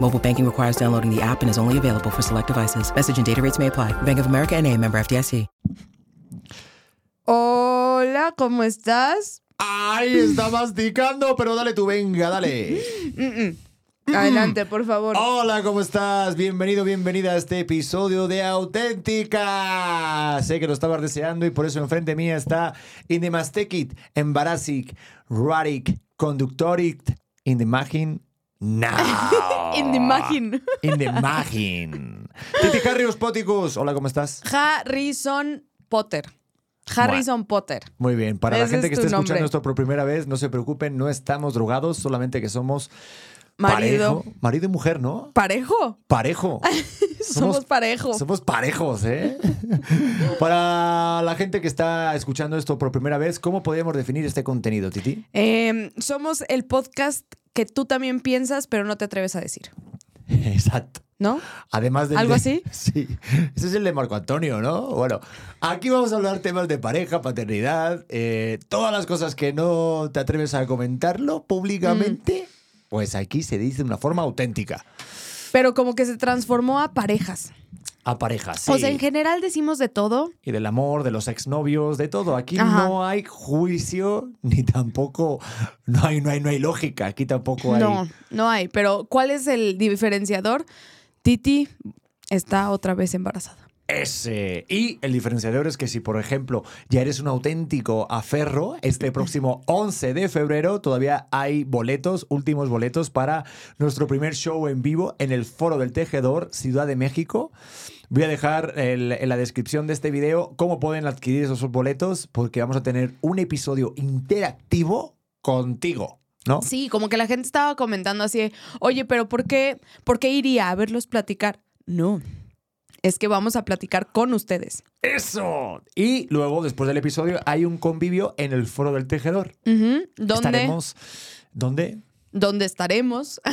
Mobile banking requires downloading the app and is only available for select devices. Message and data rates may apply. Bank of America and a member FDIC. Hola, ¿cómo estás? ¡Ay, está masticando! Pero dale tú, venga, dale. Adelante, por favor. Hola, ¿cómo estás? Bienvenido, bienvenida a este episodio de Auténtica. Sé que lo estabas deseando y por eso enfrente mía está Indemastekit, Embarasic, Rarik, Conductoric, Indemagin, now. In the imagine. Indemagin. Titi Carrios Póticos. Hola, ¿cómo estás? Harrison Potter. Harrison Potter. Muy bien. Para la gente es que esté escuchando esto por primera vez, no se preocupen, no estamos drogados, solamente que somos Marido. parejo. Marido y mujer, ¿no? ¿Parejo? Parejo. Somos, parejo. Somos parejos, ¿eh? Para la gente que está escuchando esto por primera vez, ¿cómo podríamos definir este contenido, Titi? Eh, somos el podcast que tú también piensas, pero no te atreves a decir. Exacto. ¿No? Además del ¿Algo de- así? Sí. Ese es el de Marco Antonio, ¿no? Bueno, aquí vamos a hablar temas de pareja, paternidad, eh, todas las cosas que no te atreves a comentarlo públicamente, Mm. Pues aquí se dice de una forma auténtica. Pero como que se transformó a parejas. A parejas, sí. O sea, en general decimos de todo. y del amor, de los exnovios, de todo. Aquí Ajá. no hay juicio, ni tampoco, no hay, no hay, no hay lógica. Aquí tampoco hay. No, no hay. Pero ¿cuál es el diferenciador? Titi está otra vez embarazada. Ese. Y el diferenciador es que si, por ejemplo, ya eres un auténtico aferro, este próximo 11 de febrero todavía hay boletos, últimos boletos para nuestro primer show en vivo en el Foro del Tejedor, Ciudad de México. Voy a dejar en la descripción de este video cómo pueden adquirir esos boletos, porque vamos a tener un episodio interactivo contigo, ¿no? Sí, como que la gente estaba comentando así, oye, pero ¿por qué, ¿por qué iría a verlos platicar? No, es que vamos a platicar con ustedes. ¡Eso! Y luego, después del episodio, hay un convivio en el Foro del Tejedor. ¿Dónde? Estaremos. ¿Dónde? ¿Dónde estaremos?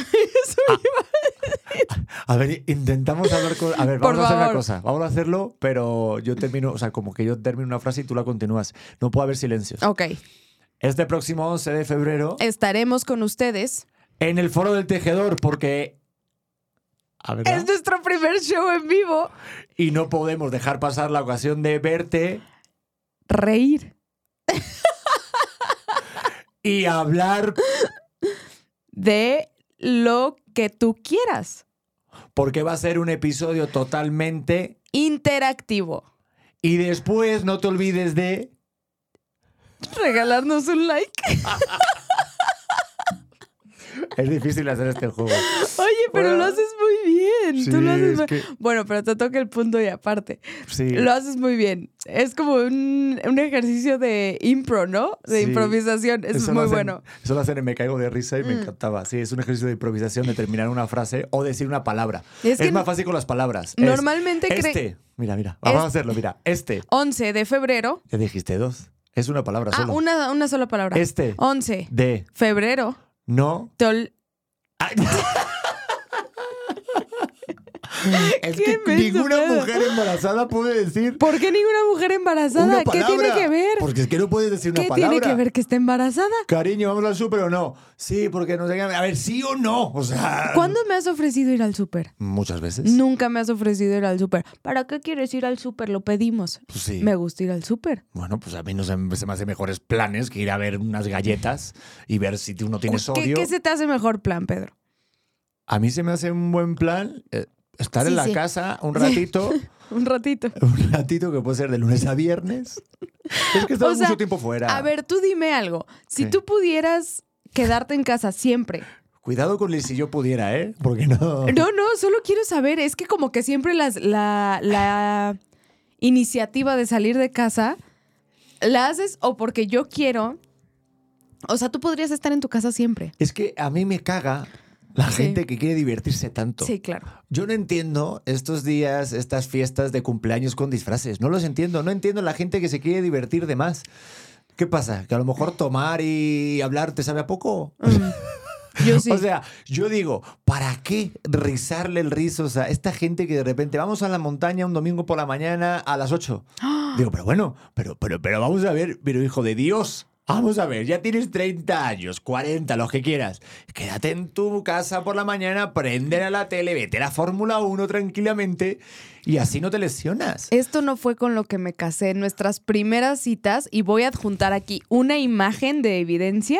A ver, intentamos hablar con. A ver, vamos a hacer una cosa. Vamos a hacerlo, pero yo termino, o sea, como que yo termino una frase y tú la continúas. No puede haber silencios. ok, Este próximo 11 de febrero, estaremos con ustedes. en el Foro del Tejedor, porque. A ver. Es nuestro primer show en vivo. Y no podemos dejar pasar la ocasión de verte Reír. y hablar, De lo que tú quieras. porque va a ser un episodio totalmente. Interactivo. Y después no te olvides de. Regalarnos un like. Es difícil hacer este juego. Oye, pero Bueno. lo haces muy bien. Sí, Tú lo haces es muy- que- Bueno, pero te toca el punto y aparte. Sí. Lo haces muy bien. Es como un, un ejercicio de impro, ¿no? De Sí. improvisación. Eso, es lo muy hacen- bueno. Mm. Eso lo hacen en Me Caigo de Risa y me encantaba. Sí, es un ejercicio de improvisación de terminar una frase o decir una palabra. Es Es, que más fácil con las palabras. Es normalmente cre- Este. Mira, mira. Vamos a Es- hacerlo, mira. Este. 11 de febrero. Ya dijiste dos. Es una palabra Ah, solo. una, una sola palabra. Este. 11 De. febrero. No. Te ol- Ay. es Qué que ninguna pedo. mujer embarazada puede decir ¿Por qué ninguna mujer embarazada? ¿Qué tiene que ver? Porque es que no puedes decir una ¿Qué palabra. tiene que ver que esté embarazada? Cariño, ¿vamos al súper o no? Sí, porque no sé qué. A ver, sí o no. O sea. ¿Cuándo me has ofrecido ir al súper? Muchas veces. Nunca me has ofrecido ir al súper. ¿Para qué quieres ir al súper? Lo pedimos. Pues sí. Me gusta ir al súper. Bueno, pues a mí no se, se me hace mejores planes que ir a ver unas galletas y ver si uno tiene ¿Qué, sodio. qué se te hace mejor plan, Pedro? A mí se me hace un buen plan. eh, estar Sí, en la sí. casa un ratito, Un ratito. un ratito que puede ser de lunes a viernes. Es que O sea, mucho tiempo fuera. A ver, tú dime algo. Si tú pudieras quedarte en casa siempre. Cuidado con el si yo pudiera, ¿eh? Porque no. No, no, solo quiero saber. Es que como que siempre las, la, la iniciativa de salir de casa la haces o porque yo quiero. O sea, tú podrías estar en tu casa siempre. Es que a mí me caga la Sí. gente que quiere divertirse tanto. Sí, claro. Yo no entiendo estos días, estas fiestas de cumpleaños con disfraces. No los entiendo. No entiendo la gente que se quiere divertir de más. ¿Qué pasa? ¿Que a lo mejor tomar y hablar te sabe a poco? Mm. Yo sí. O sea, yo digo, ¿para qué rizarle el rizo? O sea, esta gente que de repente vamos a la montaña un domingo por la mañana a las 8. Digo, pero bueno, pero, pero, pero vamos a ver, pero hijo de Dios. Vamos a ver, ya tienes 30 años, 40, los que quieras. Quédate en tu casa por la mañana, prende a la tele, vete a la Fórmula 1 tranquilamente y así no te lesionas. Esto no fue con lo que me casé en nuestras primeras citas y voy a adjuntar aquí una imagen de evidencia.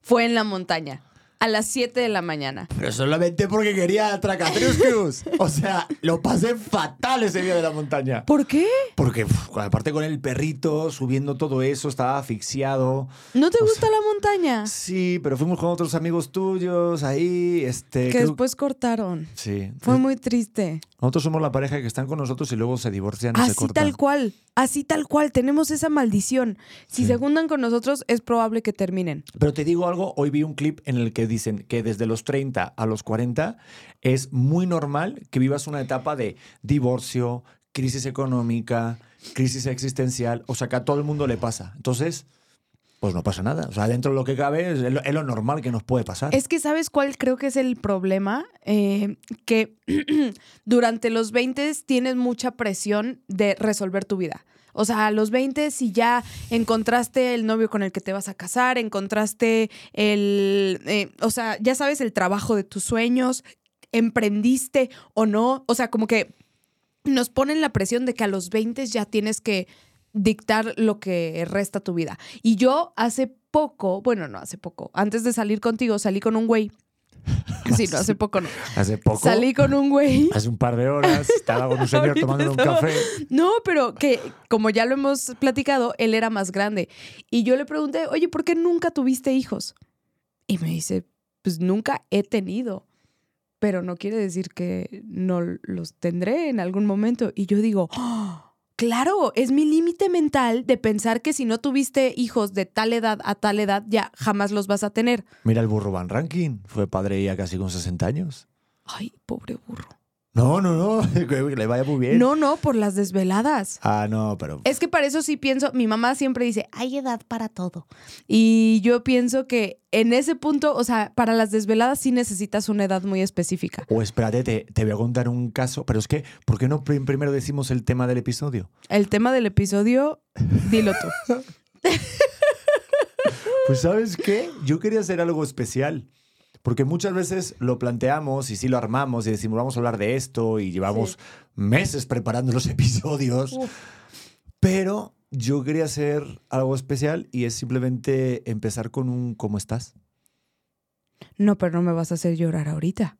Fue en la montaña, a las 7 de la mañana. Pero solamente porque quería Tracatrius Cruz. O sea, lo pasé fatal ese día de la montaña. ¿Por qué? Porque uf, aparte con el perrito, subiendo todo eso, estaba asfixiado. ¿No te O gusta sea, la montaña? Sí, pero fuimos con otros amigos tuyos ahí, este... Que creo- después cortaron. Sí. Fue muy triste. Nosotros somos la pareja que están con nosotros y luego se divorcian y se Así cortan. tal cual, así tal cual, tenemos esa maldición. Si Sí. se juntan con nosotros, es probable que terminen. Pero te digo algo, hoy vi un clip en el que dicen que desde los 30 a los 40 es muy normal que vivas una etapa de divorcio, crisis económica, crisis existencial, o sea, que a todo el mundo le pasa. Entonces, pues no pasa nada. O sea, dentro de lo que cabe es lo, normal que nos puede pasar. Es que, ¿sabes cuál creo que es el problema? Eh, que durante los 20 tienes mucha presión de resolver tu vida. O sea, a los 20 si ya encontraste el novio con el que te vas a casar, encontraste el, eh, o sea, ya sabes el trabajo de tus sueños, emprendiste o no, o sea, como que nos ponen la presión de que a los 20 ya tienes que dictar lo que resta tu vida. Y yo hace poco, bueno, no hace poco, antes de salir contigo salí con un güey. Sí, no, hace poco no. Hace poco, Salí con un güey. hace un par de horas, estaba con un señor tomando un café. No, pero que como ya lo hemos platicado, él era más grande. Y yo le pregunté, oye, ¿por qué nunca tuviste hijos? Y me dice, pues nunca he tenido. Pero no quiere decir que no los tendré en algún momento. Y yo digo, "Oh, claro, es mi límite mental de pensar que si no tuviste hijos de tal edad a tal edad, ya jamás los vas a tener. Mira el burro Van Ranking, fue padre ya casi con 60 años. Ay, pobre burro. No, no, no, que le vaya muy bien. No, no, por las desveladas. Ah, no, pero Es que para eso sí pienso, mi mamá siempre dice, hay edad para todo. Y yo pienso que en ese punto, o sea, para las desveladas sí necesitas una edad muy específica. O espérate, te, te voy a contar un caso, pero es que, ¿por qué no prim- primero decimos el tema del episodio? El tema del episodio, dilo tú. Pues sabes qué, yo quería hacer algo especial, porque muchas veces lo planteamos y sí lo armamos y decimos, vamos a hablar de esto y llevamos Sí. meses preparando los episodios, Uf. pero yo quería hacer algo especial y es simplemente empezar con un ¿cómo estás? No, pero no me vas a hacer llorar ahorita.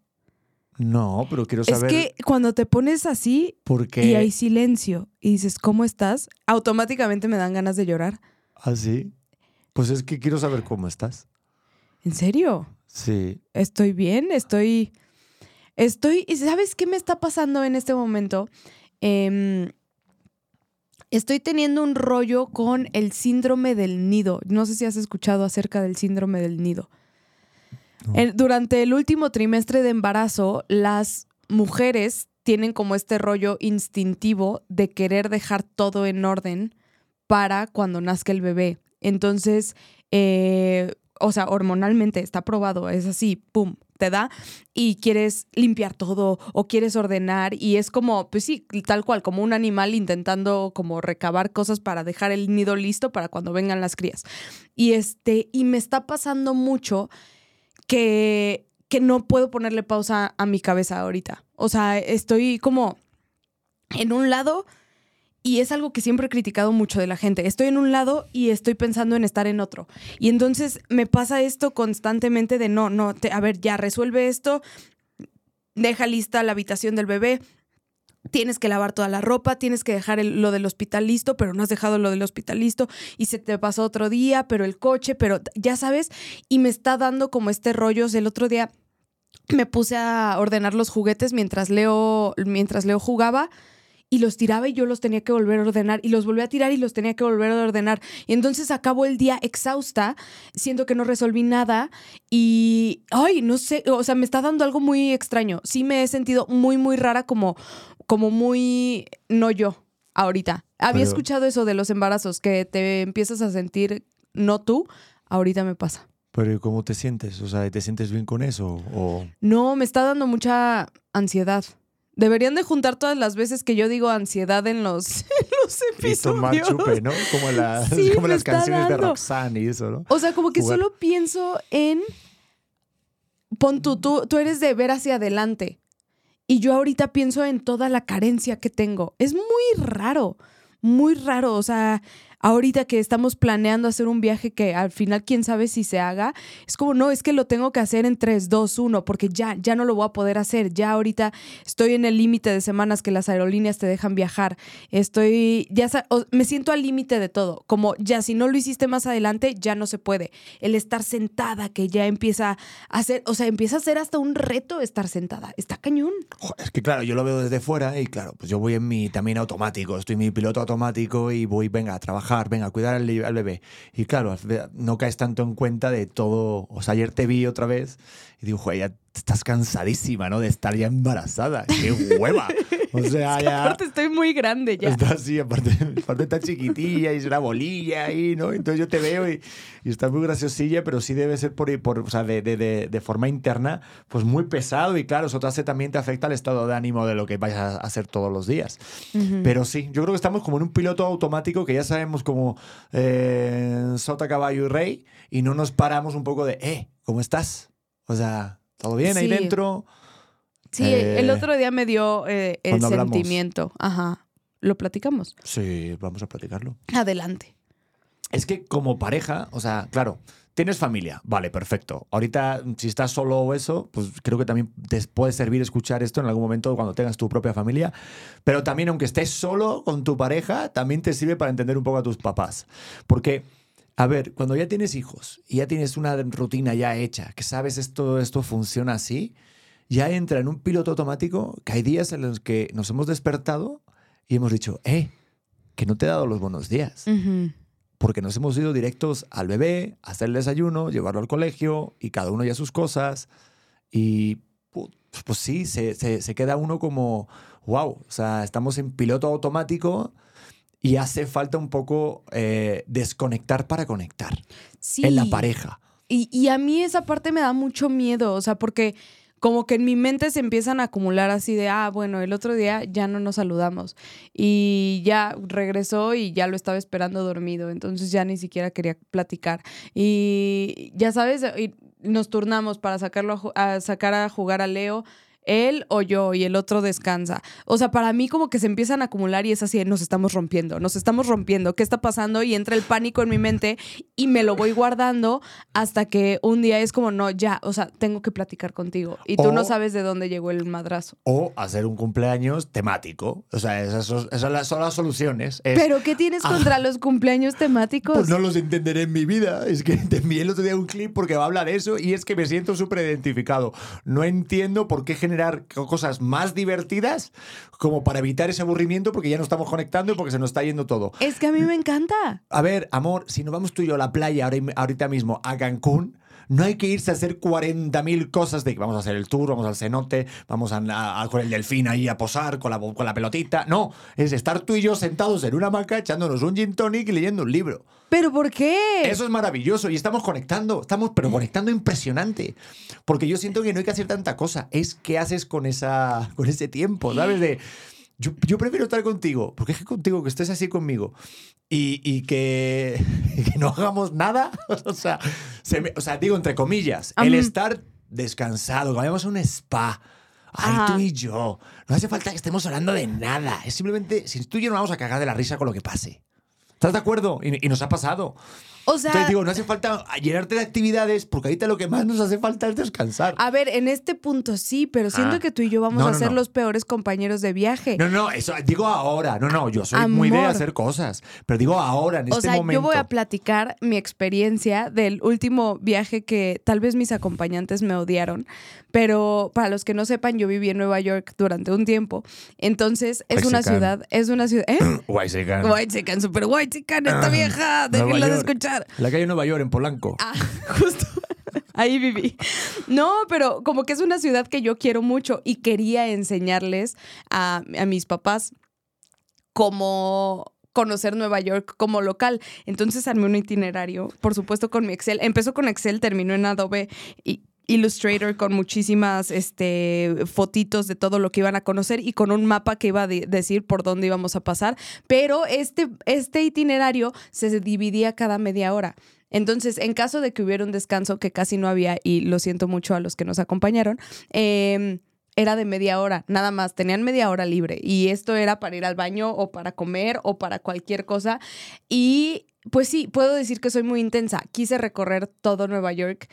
No, pero quiero Es saber que cuando te pones así y hay silencio y dices, ¿cómo estás? Automáticamente me dan ganas de llorar. así. Pues es que quiero saber cómo estás. ¿En serio? Sí. Estoy bien, estoy. Estoy. ¿y ¿Sabes qué me está pasando en este momento? Em, estoy teniendo un rollo con el síndrome del nido. No sé si has escuchado acerca del síndrome del nido. No. El- durante el último trimestre de embarazo, las mujeres tienen como este rollo instintivo de querer dejar todo en orden para cuando nazca el bebé. Entonces, eh, o sea, hormonalmente está probado, es así, pum, te da y quieres limpiar todo o quieres ordenar y es como, pues sí, tal cual, como un animal intentando como recabar cosas para dejar el nido listo para cuando vengan las crías. Y este, y me está pasando mucho que, que no puedo ponerle pausa a mi cabeza ahorita. O sea, estoy como en un lado y es algo que siempre he criticado mucho de la gente. Estoy en un lado y estoy pensando en estar en otro. Y entonces me pasa esto constantemente de no, no, te- a ver, ya resuelve esto. deja lista la habitación del bebé, tienes que lavar toda la ropa, tienes que dejar lo del hospital listo, pero no has dejado lo del hospital listo y se te pasó otro día, pero el coche, pero ya sabes, y me está dando como este rollo. El otro día me puse a ordenar los juguetes mientras Leo, mientras Leo jugaba y los tiraba y yo los tenía que volver a ordenar y los volví a tirar y los tenía que volver a ordenar. Y entonces acabo el día exhausta, siento que no resolví nada y, ay, no sé, o sea, me está dando algo muy extraño. Sí me he sentido muy, muy rara como, como muy, no yo, ahorita. Había Pero- escuchado eso de los embarazos, que te empiezas a sentir no tú, ahorita me pasa. Pero ¿y ¿cómo te sientes? O sea, ¿te sientes bien con eso? O... No, me está dando mucha ansiedad. Deberían de juntar todas las veces que yo digo ansiedad en los, en los Y tomar episodios. chupe, ¿no? Como, la- Sí, como me las canciones de. Roxanne y eso, ¿no? O sea, como que Jugar. solo pienso en. Pon tú, tú, tú eres de ver hacia adelante. Y yo ahorita pienso en toda la carencia que tengo. Es muy raro, muy raro. O sea, ahorita que estamos planeando hacer un viaje que al final quién sabe si se haga, es como, no, es que lo tengo que hacer en 3, 2, 1, porque ya, ya no lo voy a poder hacer. Ya ahorita estoy en el límite de semanas que las aerolíneas te dejan viajar. Estoy, ya me siento al límite de todo. Como ya si no lo hiciste más adelante, ya no se puede. El estar sentada, que ya empieza a hacer, o sea, empieza a ser hasta un reto estar sentada. Está cañón. Es que claro, yo lo veo desde fuera y claro, pues yo voy en mi también automático, estoy en mi piloto automático y voy, venga, a trabajar, venga, a cuidar al, al bebé. Y claro, no caes tanto en cuenta de todo. O sea, ayer te vi otra vez y digo, joder, ya estás cansadísima, ¿no? De estar ya embarazada. ¡Qué hueva! O sea, ya... Aparte estoy muy grande ya. Está así, aparte, aparte está chiquitilla y es una bolilla ahí, ¿no? Entonces yo te veo y, y estás muy graciosilla, pero sí debe ser por, por o sea, de, de, de, de forma interna, pues muy pesado y claro, eso te hace, también te afecta el estado de ánimo de lo que vayas a hacer todos los días. Pero sí, yo creo que estamos como en un piloto automático que ya sabemos como eh, sota, caballo y rey y no nos paramos un poco de, eh, ¿cómo estás? O sea, ¿todo bien ahí Sí. dentro? Sí, Eh, el otro día me dio eh, el hablamos. sentimiento. Ajá. Lo platicamos. Sí, vamos a platicarlo. Adelante. Es que como pareja, o sea, claro, tienes familia, vale, perfecto. Ahorita, si estás solo o eso, pues creo que también te puede servir escuchar esto en algún momento cuando tengas tu propia familia. Pero también, aunque estés solo con tu pareja, también te sirve para entender un poco a tus papás. Porque, a ver, cuando ya tienes hijos y ya tienes una rutina ya hecha, que sabes esto, esto funciona así, ya entra en un piloto automático que hay días en los que nos hemos despertado y hemos dicho, eh, que no te he dado los buenos días porque nos hemos ido directos al bebé, a hacer el desayuno, llevarlo al colegio y cada uno ya sus cosas. Y pu- pues sí, se, se- se queda uno como, wow, o sea, estamos en piloto automático y hace falta un poco eh, desconectar para conectar Sí. en la pareja. Y, y a mí esa parte me da mucho miedo, o sea, porque como que en mi mente se empiezan a acumular así de, ah, bueno, el otro día ya no nos saludamos y ya regresó y ya lo estaba esperando dormido, entonces ya ni siquiera quería platicar. Y ya sabes, y nos turnamos para sacarlo a, sacar a jugar a Leo. Él o yo y el otro descansa. O sea, para mí como que se empiezan a acumular y es así, nos estamos rompiendo, nos estamos rompiendo, ¿qué está pasando? Y entra el pánico en mi mente y me lo voy guardando hasta que un día es como, no, ya, o sea, tengo que platicar contigo. Y tú O- no sabes de dónde llegó el madrazo. O hacer un cumpleaños temático. O sea, esas son, esas son las- soluciones. Es, ¿Pero qué tienes contra los cumpleaños temáticos? Pues no los entenderé en mi vida. Es que te envié el otro día un clip porque va a hablar de eso y es que me siento súper identificado. No entiendo por qué generar co- cosas más divertidas como para evitar ese aburrimiento porque ya no estamos conectando y porque se nos está yendo todo. Es que a mí me encanta. A ver, amor, si nos vamos tú y yo a la playa ahora, ahorita mismo a Cancún, no hay que irse a hacer 40.000 cosas de que vamos a hacer el tour, vamos al cenote, vamos a, a- a- con el delfín ahí a posar con la, con la pelotita. No, es estar tú y yo sentados en una hamaca echándonos un gin tonic y leyendo un libro. ¿Pero por qué? Eso es maravilloso y estamos conectando, estamos pero conectando impresionante. Porque yo siento que no hay que hacer tanta cosa, es qué haces con, esa, con ese tiempo, ¿sabes? De, yo, yo prefiero estar contigo, porque es que contigo, que estés así conmigo y, y que, que no hagamos nada, o sea, se me- o sea, digo entre comillas, el Am. estar descansado, que vayamos a un spa. Ay, Ajá. tú y yo. No hace falta que estemos hablando de nada. Es simplemente, si tú y yo nos vamos a cagar de la risa con lo que pase. ¿Estás de acuerdo? Y, y nos ha pasado. O sea- Entonces digo, no hace falta llenarte de actividades porque ahorita lo que más nos hace falta es descansar. A ver, en este punto sí, pero siento Ah. que tú y yo vamos No, a ser no. los peores compañeros de viaje. No, no, eso digo ahora. No, no, yo soy muy de hacer cosas. Pero digo ahora, en o este sea, momento. yo voy a platicar mi experiencia del último viaje que tal vez mis acompañantes me odiaron, pero para los que no sepan, yo viví en Nueva York durante un tiempo. Entonces, es White una ciudad, es una ciudad, ¿eh? Guay, se can. White chican, super white esta vieja, Nueva déjenla de York. Escuchar. La calle Nueva York, en Polanco. Ah, justo. Ahí viví. No, pero como que es una ciudad que yo quiero mucho y quería enseñarles a, a mis papás cómo conocer Nueva York como local. Entonces armé un itinerario, por supuesto con mi Excel. Empezó con Excel, terminó en Adobe y Illustrator con muchísimas este, fotitos de todo lo que iban a conocer y con un mapa que iba a de- decir por dónde íbamos a pasar. Pero este, este itinerario se dividía cada media hora. Entonces, en caso de que hubiera un descanso, que casi no había, y lo siento mucho a los que nos acompañaron, eh, era de media hora, nada más, tenían media hora libre. Y esto era para ir al baño o para comer o para cualquier cosa. Y pues sí, puedo decir que soy muy intensa. Quise recorrer todo Nueva York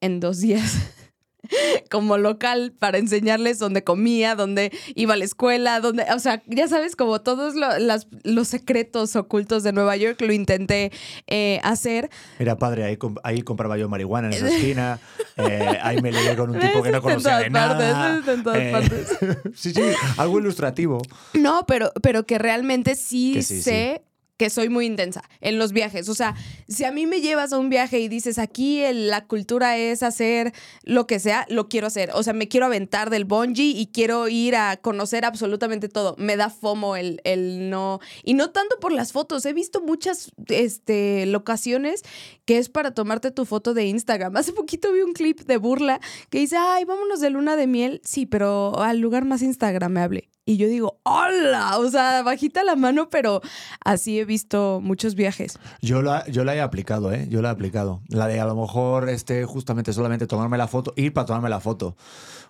en dos días. como local para enseñarles dónde comía, dónde iba a la escuela, dónde, o sea, ya sabes, como todos lo- las- los secretos ocultos de Nueva York lo intenté eh, hacer. Era padre, ahí, comp- ahí compraba yo marihuana en esa esquina. eh, ahí me leí con un tipo que no conocía de partes, nada. en todas eh, partes. sí, sí, algo ilustrativo. No, pero, pero que realmente sí, Que sí, sé que soy muy intensa en los viajes. O sea, si a mí me llevas a un viaje y dices, aquí el- la cultura es hacer lo que sea, lo quiero hacer. O sea, me quiero aventar del bungee y quiero ir a conocer absolutamente todo. Me da fomo el, el no. Y no tanto por las fotos. He visto muchas este, locaciones que es para tomarte tu foto de Instagram. Hace poquito vi un clip de burla que dice, ay, vámonos de luna de miel. Sí, pero al lugar más Instagramable. Y yo digo, hola, o sea, bajita la mano, pero así he visto muchos viajes. Yo la, yo la he aplicado, ¿eh? Yo la he aplicado. La de a lo mejor este, justamente solamente tomarme la foto, ir para tomarme la foto. O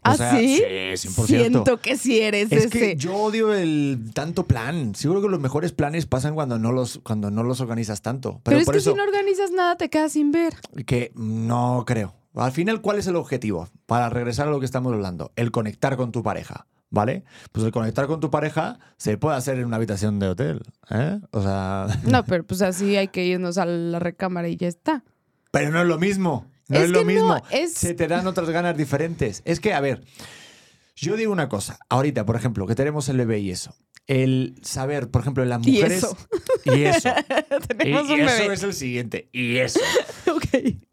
¿Ah, sea, sí? Sí, 100%. Siento que sí eres Es ese. que yo odio el tanto plan. Seguro que los mejores planes pasan cuando no los, cuando no los organizas tanto. Pero, pero es por que eso si no organizas nada, te quedas sin ver. que no creo. Al final, ¿cuál es el objetivo? Para regresar a lo que estamos hablando, el conectar con tu pareja. ¿Vale? Pues el conectar con tu pareja se puede hacer en una habitación de hotel. ¿eh? O sea. No, pero pues así hay que irnos a la recámara y ya está. Pero no es lo mismo. No Es es, lo no, mismo. es- Se te dan otras ganas diferentes. Es que, a ver, yo digo una cosa. Ahorita, por ejemplo, que tenemos el bebé y eso. El saber, por ejemplo, en las Y mujeres. eso. Y eso. y, Tenemos y un eso bebé. es el siguiente. Y eso. Ok.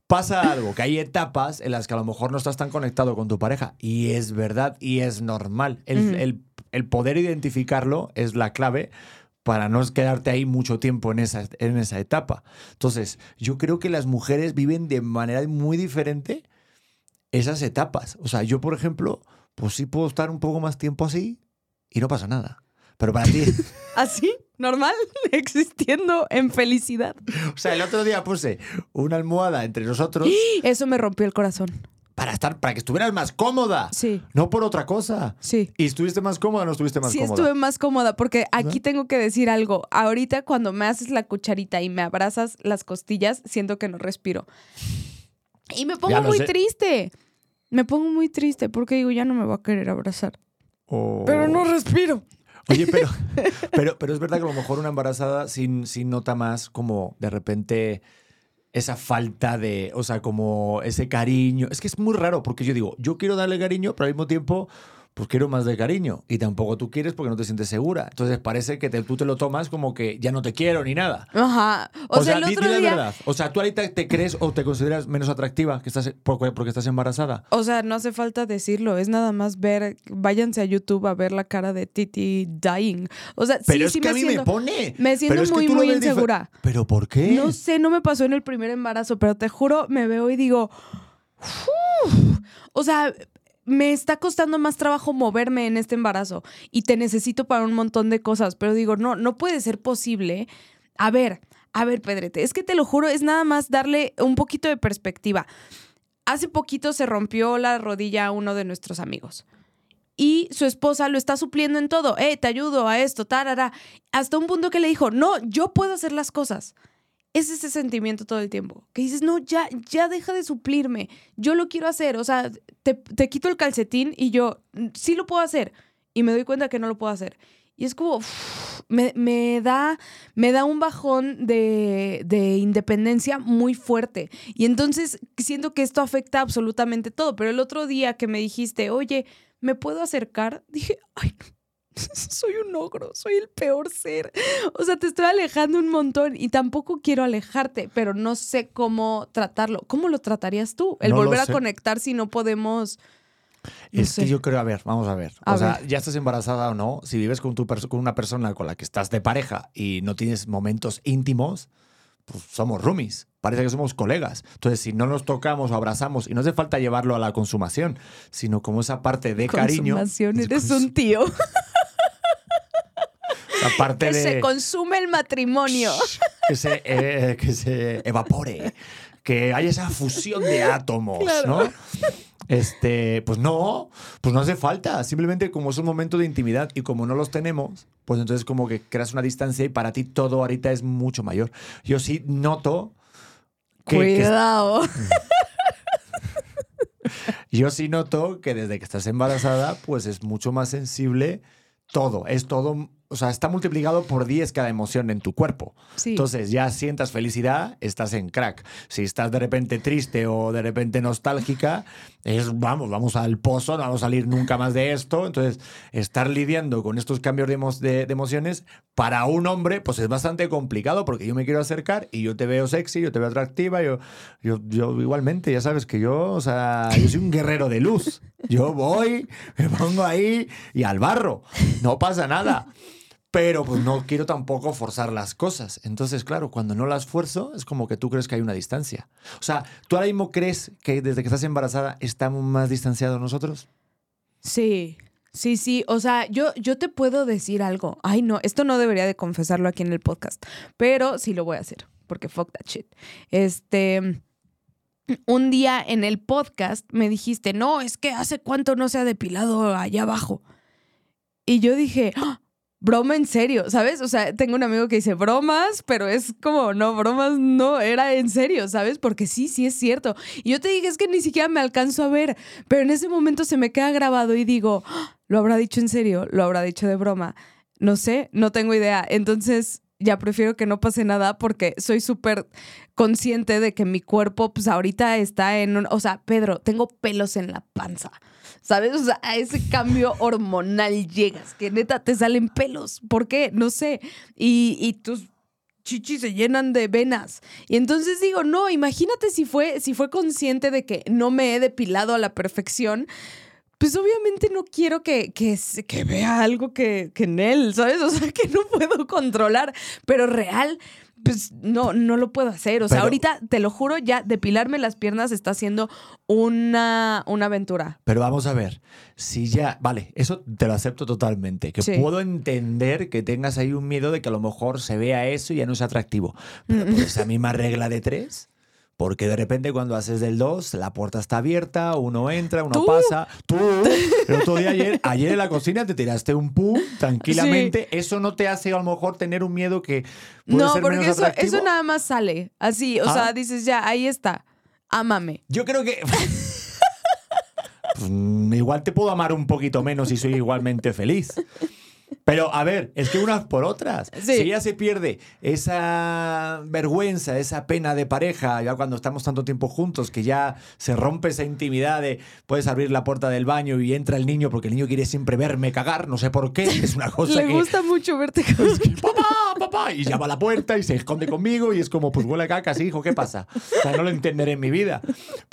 Pasa algo, que hay etapas en las que a lo mejor no estás tan conectado con tu pareja. Y es verdad y es normal. El, el- el poder identificarlo es la clave para no quedarte ahí mucho tiempo en esa, en esa etapa. Entonces, yo creo que las mujeres viven de manera muy diferente esas etapas. O sea, yo, por ejemplo, pues sí puedo estar un poco más tiempo así y no pasa nada. Pero para ti, Así, normal, existiendo en felicidad. o sea, el otro día puse una almohada entre nosotros Eso me rompió el corazón. para estar, para que estuvieras más cómoda. Sí, No por otra cosa. sí. ¿Y estuviste más cómoda o no estuviste más sí cómoda? estuve más cómoda porque aquí tengo que decir algo. Ahorita cuando me haces la cucharita y me abrazas las costillas, siento que no respiro. Y me pongo muy sé. triste. Me pongo muy triste porque digo, ya no me va a querer abrazar. O- Pero no respiro. Oye, pero, pero, pero es verdad que a lo mejor una embarazada sí, sí nota más como de repente esa falta de, o sea, como ese cariño. Es que es muy raro porque yo digo, yo quiero darle cariño, pero al mismo tiempo, pues quiero más de cariño. Y tampoco tú quieres porque no te sientes segura. Entonces parece que te- tú te lo tomas como que ya no te quiero ni nada. Ajá. O, sea, el di- otro di la verdad. O sea, tú ahorita te crees o te consideras menos atractiva que estás, porque, porque estás embarazada. O sea, no hace falta decirlo, es nada más ver, váyanse a YouTube a ver la cara de Titi dying. O sea, Pero sí, es sí que me a mí siento, me pone. me siento Pero es que muy, muy insegura. ¿Pero por qué? No sé, no me pasó en el primer embarazo, pero te juro, me veo y digo, "Uf". o sea, me está costando más trabajo moverme en este embarazo y te necesito para un montón de cosas, pero digo, no, no puede ser posible. A ver, a ver, Pedrete, es que te lo juro, es nada más darle un poquito de perspectiva. Hace poquito se rompió la rodilla a uno de nuestros amigos. Y su esposa lo está supliendo en todo. Eh, te ayudo a esto, tarara. Hasta un punto que le dijo, no, yo puedo hacer las cosas. Es ese sentimiento todo el tiempo. Que dices, no, ya, ya deja de suplirme. Yo lo quiero hacer. O sea, te, te quito el calcetín y yo "Mm, sí lo puedo hacer. Y me doy cuenta que no lo puedo hacer. Y es como, me, me da, me da un bajón de, de independencia muy fuerte. Y entonces siento que esto afecta absolutamente todo. Pero el otro día que me dijiste, oye, ¿me puedo acercar? Dije, ay, no. Soy un ogro, soy el peor ser. O sea, te estoy alejando un montón y tampoco quiero alejarte, pero no sé cómo tratarlo. ¿Cómo lo tratarías tú? El No volver a sé. conectar si no podemos. No Es sé. que yo creo, a ver, vamos a ver. A o sea, ver. ya estás embarazada o no, si vives con, tu con una persona con la que estás de pareja y no tienes momentos íntimos, pues somos roomies. Parece que somos colegas. Entonces, si no nos tocamos o abrazamos, y no hace falta llevarlo a la consumación, sino como esa parte de cariño. Consumación, eres cons- un tío. Que de, se consume el matrimonio. que se, eh, que se evapore, que haya esa fusión de átomos, Claro. ¿no? Este, pues no, pues no hace falta. Simplemente como es un momento de intimidad y como no los tenemos, pues entonces como que creas una distancia y para ti todo ahorita es mucho mayor. Yo sí noto que, que- Cuidado. yo sí noto que desde que estás embarazada, pues es mucho más sensible todo. Es todo, o sea, está multiplicado por 10 cada emoción en tu cuerpo. Sí. Entonces ya sientas felicidad, estás en crack. Si estás de repente triste o de repente nostálgica, es vamos, vamos al pozo, no vamos a salir nunca más de esto. Entonces, estar lidiando con estos cambios de, emo- de- de emociones para un hombre, pues es bastante complicado porque yo me quiero acercar y yo te veo sexy, yo te veo atractiva, yo, yo, yo igualmente, ya sabes que yo, o sea, yo soy un guerrero de luz. Yo voy, me pongo ahí y al barro, no pasa nada pero pues no quiero tampoco forzar las cosas. Entonces, claro, cuando no las fuerzo, es como que tú crees que hay una distancia. O sea, ¿tú ahora mismo crees que desde que estás embarazada estamos más distanciados nosotros? Sí, sí, sí. O sea, yo, yo te puedo decir algo. Ay, no, esto no debería de confesarlo aquí en el podcast, pero sí lo voy a hacer, porque fuck that shit. Este. Un día en el podcast me dijiste, no, es que hace cuánto no se ha depilado allá abajo. Y yo dije, "Ah, broma en serio, ¿sabes? O sea, tengo un amigo que dice bromas, pero es como, no, bromas no, era en serio, ¿sabes? Porque sí, sí es cierto. Y yo te dije, es que ni siquiera me alcanzo a ver, pero en ese momento se me queda grabado y digo, "Ah, ¿lo habrá dicho en serio? ¿Lo habrá dicho de broma? No sé, no tengo idea. Entonces ya prefiero que no pase nada porque soy súper consciente de que mi cuerpo, pues ahorita está en un, o sea, Pedro, tengo pelos en la panza. ¿Sabes? O sea, a ese cambio hormonal llegas, que neta te salen pelos. ¿Por qué? No sé. Y, y tus chichis se llenan de venas. Y entonces digo, no, imagínate si fue, si fue consciente de que no me he depilado a la perfección. Pues obviamente no quiero que, que, que vea algo que, que en él, ¿sabes? O sea, que no puedo controlar. Pero real, pues no, no lo puedo hacer. O sea, Pero- ahorita, te lo juro, ya depilarme las piernas está siendo una, una aventura. Pero vamos a ver, si ya, vale, eso te lo acepto totalmente, que Sí. puedo entender que tengas ahí un miedo de que a lo mejor se vea eso y ya no es atractivo. Pero por esa misma regla de tres, porque de repente cuando haces del dos, la puerta está abierta, uno entra, uno Tú. pasa, tú, el otro día ayer, ayer en la cocina te tiraste un pum tranquilamente, eso no te hace a lo mejor tener un miedo que puede No, ser porque menos eso, atractivo. eso nada más sale. Así, o Ah. sea, dices ya, ahí está. Ámame. Yo creo que. Pues, mm, igual te puedo amar un poquito menos y soy igualmente feliz. Pero a ver, es que unas por otras. Sí. Si ya se pierde esa vergüenza, esa pena de pareja, ya cuando estamos tanto tiempo juntos, que ya se rompe esa intimidad de puedes abrir la puerta del baño y entra el niño porque el niño quiere siempre verme cagar, no sé por qué, es una cosa Le que. gusta mucho verte con... Es que, papá, papá, y llama a la puerta y se esconde conmigo y es como, pues huele a caca, sí, hijo, ¿qué pasa? O sea, no lo entenderé en mi vida.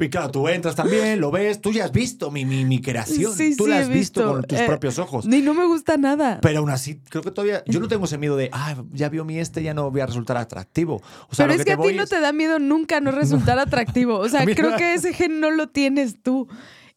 Y claro, tú entras también, lo ves, tú ya has visto mi, mi, mi creación, Sí, tú sí, la has visto, visto. con tus Eh, propios ojos. Ni no me gusta nada. Pero aún así, creo que todavía, yo no tengo ese miedo de, ah, ya vio mi este, ya no voy a resultar atractivo. O sea, Pero lo es que, a ti no es- te da miedo nunca no resultar atractivo. O sea, creo que ese gen no lo tienes tú.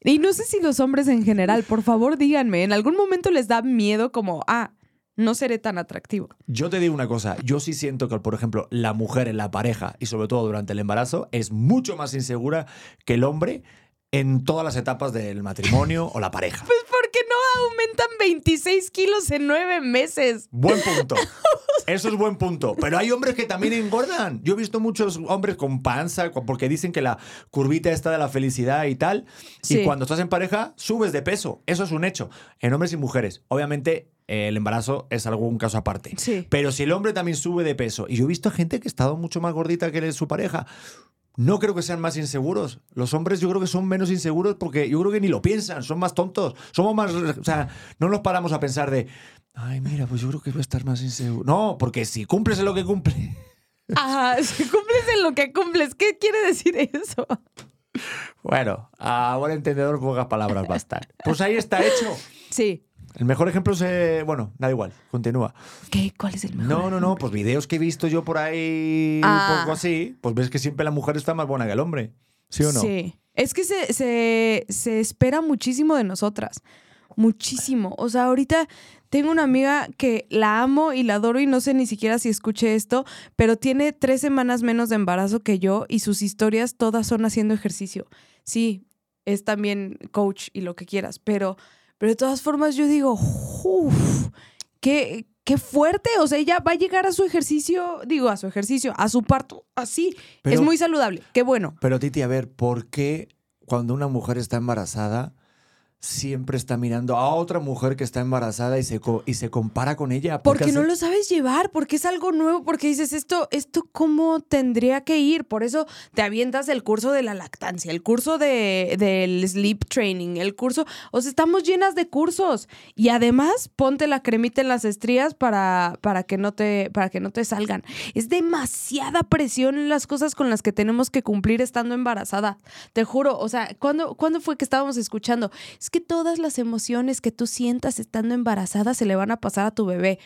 Y no sé si los hombres en general, por favor díganme, ¿en algún momento les da miedo como, ah, no seré tan atractivo? Yo te digo una cosa, yo sí siento que, por ejemplo, la mujer en la pareja y sobre todo durante el embarazo es mucho más insegura que el hombre en todas las etapas del matrimonio o la pareja. Pues porque no aumentan 26 kilos en nueve meses. Buen punto. eso es buen punto. Pero hay hombres que también engordan. Yo he visto muchos hombres con panza porque dicen que la curvita está de la felicidad y tal. Sí. Y cuando estás en pareja, subes de peso. Eso es un hecho. En hombres y mujeres. Obviamente, el embarazo es algún caso aparte. Sí. Pero si el hombre también sube de peso, y yo he visto gente que ha estado mucho más gordita que su pareja, no creo que sean más inseguros. Los hombres yo creo que son menos inseguros porque yo creo que ni lo piensan, son más tontos. Somos más, o sea, no nos paramos a pensar de, ay, mira, pues yo creo que voy a estar más inseguro. No, porque si cumples en lo que cumple. Ajá, si cumples en lo que cumples, ¿qué quiere decir eso? Bueno, a buen entendedor pocas palabras bastan. Pues ahí está hecho. Sí. El mejor ejemplo es, eh, bueno, da igual, continúa. ¿Qué? ¿Cuál es el mejor? No, no, no, pues videos que he visto yo por ahí, Ah. un poco así, pues ves que siempre la mujer está más buena que el hombre. ¿Sí o no? Sí. Es que se, se, se espera muchísimo de nosotras. Muchísimo. O sea, ahorita tengo una amiga que la amo y la adoro y no sé ni siquiera si escuché esto, pero tiene tres semanas menos de embarazo que yo y sus historias todas son haciendo ejercicio. Sí, es también coach y lo que quieras, pero, pero de todas formas yo digo, uff, qué, qué fuerte. O sea, ella va a llegar a su ejercicio, digo, a su ejercicio, a su parto, así. Pero- es muy saludable. Qué bueno. Pero Titi, a ver, ¿por qué cuando una mujer está embarazada siempre está mirando a otra mujer que está embarazada y se, co- y se compara con ella? ¿Por qué Porque no lo sabes llevar, porque es algo nuevo, porque dices, esto, esto cómo tendría que ir. Por eso te avientas el curso de la lactancia, el curso de, del sleep training, el curso. O sea, estamos llenas de cursos. Y además, ponte la cremita en las estrías para, para, que, no te, para que no te salgan. Es demasiada presión en las cosas con las que tenemos que cumplir estando embarazada. Te juro, o sea, ¿cuándo, ¿cuándo fue que estábamos escuchando? Es que todas las emociones que tú sientas estando embarazada se le van a pasar a tu bebé.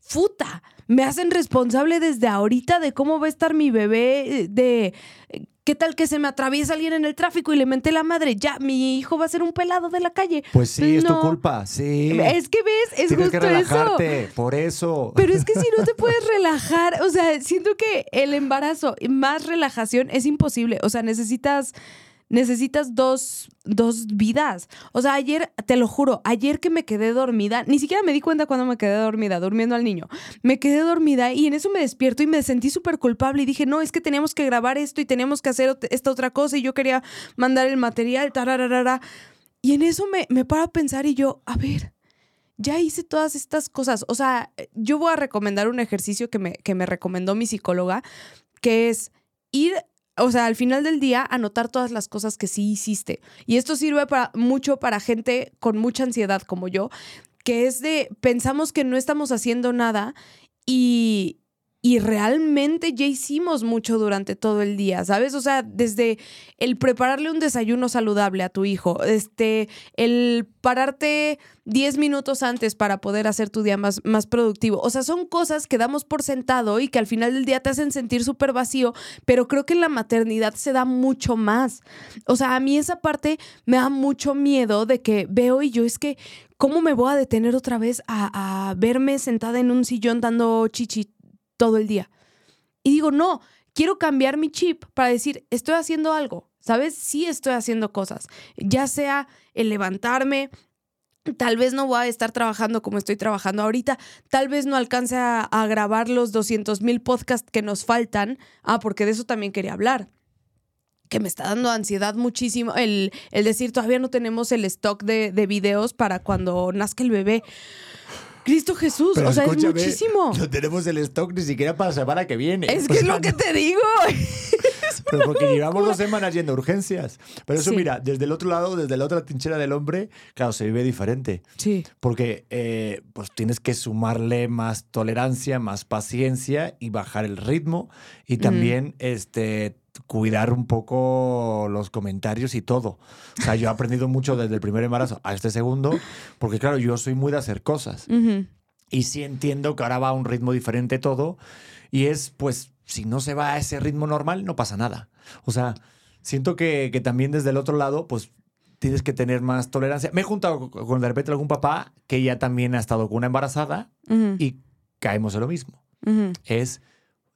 Futa, me hacen responsable desde ahorita de cómo va a estar mi bebé, eh, de eh, qué tal que se me atraviesa alguien en el tráfico y le menté la madre, ya, mi hijo va a ser un pelado de la calle. Pues sí, es tu culpa, sí. Es que ves, es Tienes justo que eso. relajarte, por eso. Pero es que si no te puedes relajar, o sea, siento que el embarazo más relajación es imposible. O sea, necesitas, necesitas dos, dos vidas. O sea, ayer, te lo juro, ayer que me quedé dormida, ni siquiera me di cuenta cuando me quedé dormida, durmiendo al niño. Me quedé dormida y en eso me despierto y me sentí súper culpable y dije, no, es que teníamos que grabar esto y teníamos que hacer esta otra cosa y yo quería mandar el material, tarararara. Y en eso me, me paro a pensar y yo, a ver, ya hice todas estas cosas. O sea, yo voy a recomendar un ejercicio que me, que me recomendó mi psicóloga, que es ir, o sea, al final del día, anotar todas las cosas que sí hiciste. Y esto sirve para, mucho para gente con mucha ansiedad como yo, que es de, pensamos que no estamos haciendo nada y... Y realmente ya hicimos mucho durante todo el día, ¿sabes? O sea, desde el prepararle un desayuno saludable a tu hijo, este, el pararte 10 minutos antes para poder hacer tu día más, más productivo. O sea, son cosas que damos por sentado y que al final del día te hacen sentir súper vacío, pero creo que en la maternidad se da mucho más. O sea, a mí esa parte me da mucho miedo de que veo y yo es que, ¿cómo me voy a detener otra vez a, a verme sentada en un sillón dando chichi todo el día? Y digo, no, quiero cambiar mi chip para decir, estoy haciendo algo, ¿sabes? Sí estoy haciendo cosas, ya sea el levantarme, Tal vez no voy a estar trabajando como estoy trabajando ahorita. Tal vez no alcance a, grabar los 200 mil podcasts que nos faltan. Ah, porque de eso también quería hablar. Que me está dando ansiedad muchísimo el, el decir todavía no tenemos el stock de, de videos para cuando nazca el bebé. Cristo Jesús, Pero o sea, es muchísimo. No tenemos el stock ni siquiera para la semana que viene. Es O que es lo que te digo. Pero porque llevamos dos semanas yendo a urgencias. Pero eso, Sí. mira, desde el otro lado, desde la otra trinchera del hombre, claro, se vive diferente. Sí. Porque eh, pues tienes que sumarle más tolerancia, más paciencia y bajar el ritmo. Y también este, cuidar un poco los comentarios y todo. O sea, yo he aprendido mucho desde el primer embarazo a este segundo, porque claro, yo soy muy de hacer cosas. Y sí entiendo que ahora va a un ritmo diferente todo. Y es, pues, si no se va a ese ritmo normal, no pasa nada. O sea, siento que, que también desde el otro lado, pues, tienes que tener más tolerancia. Me he juntado con, de repente algún papá que ya también ha estado con una embarazada y caemos en lo mismo. Es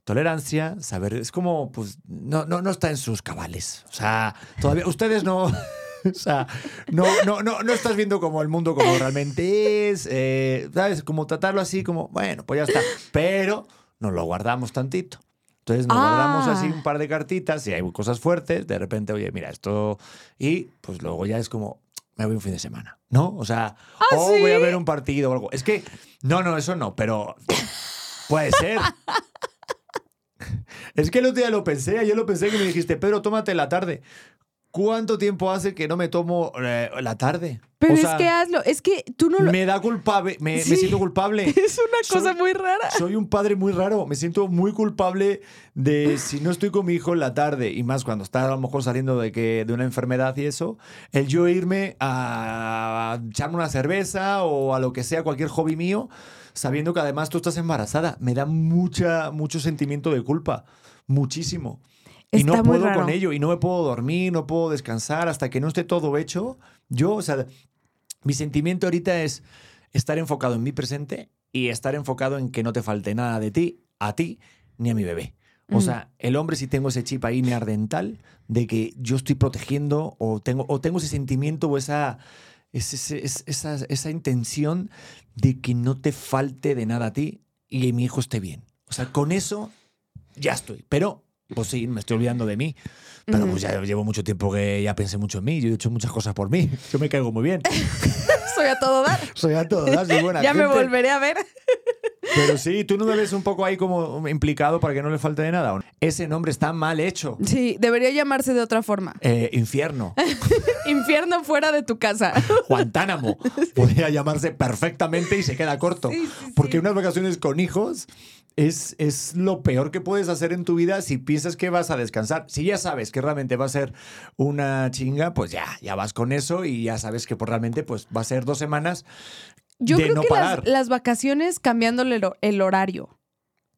tolerancia, saber, es como, pues, no, no, no está en sus cabales. O sea, todavía, ustedes no... O sea, no, no, no, no estás viendo como el mundo como realmente es, eh, ¿sabes? Como tratarlo así, como, bueno, pues ya está. Pero nos lo guardamos tantito. Entonces nos guardamos Ah. así un par de cartitas y hay cosas fuertes, de repente, oye, mira, esto... Y pues luego ya es como, me voy un fin de semana, ¿no? O sea, o voy a ver un partido o algo. Es que, no, no, eso no, pero puede ser. Es que el otro día lo pensé, ayer lo pensé que me dijiste, Pedro, tómate la tarde. ¿Cuánto tiempo hace que no me tomo eh, la tarde? Pero O es sea, que hazlo. Es que tú no lo. me da culpable, me, me siento culpable. Es una cosa Soy- muy rara. Soy un padre muy raro, me siento muy culpable de si no estoy con mi hijo en la tarde y más cuando está a lo mejor saliendo de que de una enfermedad y eso, el yo irme a echarme una cerveza o a lo que sea cualquier hobby mío, sabiendo que además tú estás embarazada, me da mucha mucho sentimiento de culpa, muchísimo. Y Está no muy puedo raro. con ello y no me puedo dormir, no puedo descansar hasta que no esté todo hecho. Yo, o sea, mi sentimiento ahorita es estar enfocado en mi presente y estar enfocado en que no te falte nada de ti, a ti, ni a mi bebé. O Mm. sea, el hombre si tengo ese chip ahí neardental de que yo estoy protegiendo o tengo, o tengo ese sentimiento o esa, ese- es- esa, esa intención de que no te falte de nada a ti y que mi hijo esté bien. O sea, con eso ya estoy. Pero, pues sí, me estoy olvidando de mí. Pero pues ya llevo mucho tiempo que ya pensé mucho en mí. Yo he hecho muchas cosas por mí. Yo me caigo muy bien. Soy a todo dar. Soy a todas, soy buena ya me gente. volveré a ver. Pero sí, tú no me ves un poco ahí como implicado para que no le falte de nada. Ese nombre está mal hecho. Sí, debería llamarse de otra forma. Eh, infierno, Infierno fuera de tu casa. Guantánamo. Podría llamarse perfectamente y se queda corto. Sí, sí, Porque sí. unas vacaciones con hijos es, es lo peor que puedes hacer en tu vida si piensas que vas a descansar. Si ya sabes que realmente va a ser una chinga, pues ya, ya vas con eso y ya sabes que pues, realmente pues, va a ser dos semanas Yo de creo no que las, parar. las vacaciones cambiándole el, el horario.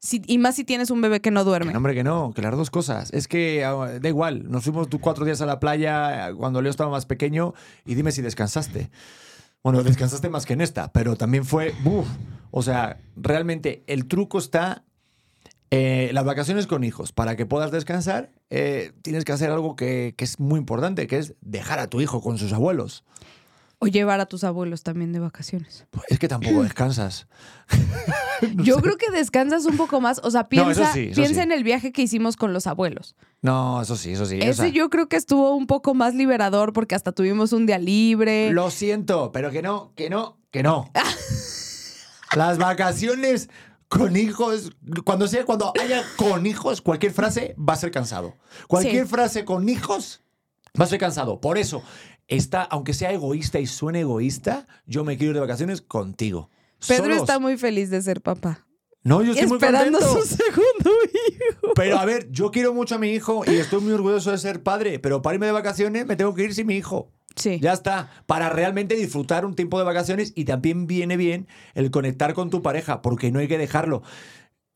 Si- y más si tienes un bebé que no Que duerme. no, hombre, que no, que las dos cosas. Es que ah, da igual, nos fuimos cuatro días a la playa cuando Leo estaba más pequeño y dime si descansaste. Bueno, descansaste más que en esta, pero también fue, ¡buf! o sea, realmente el truco está, eh, las vacaciones con hijos, para que puedas descansar, eh, tienes que hacer algo que, que es muy importante, que es dejar a tu hijo con sus abuelos. O llevar a tus abuelos también de vacaciones. Pues Es que tampoco descansas. Yo creo que descansas un poco más. O sea, piensa, sí, eso piensa sí. en el viaje que hicimos con los abuelos. No, eso sí, eso sí. o Ese sea, yo creo que estuvo un poco más liberador porque hasta tuvimos un día libre. Lo siento, pero que no, que no, que no. Las vacaciones con hijos, cuando sea, cuando haya con hijos, cualquier frase va a ser cansado. Cualquier Sí. frase con hijos va a ser cansado. Por eso, está, aunque sea egoísta y suene egoísta, yo me quiero ir de vacaciones contigo. Pedro Solos. está muy feliz de ser papá. No, yo estoy muy Esperando contento. su segundo hijo. Pero a ver, yo quiero mucho a mi hijo y estoy muy orgulloso de ser padre, pero para irme de vacaciones me tengo que ir sin mi hijo. Sí. Ya está. Para realmente disfrutar un tiempo de vacaciones y también viene bien el conectar con tu pareja, porque no hay que dejarlo.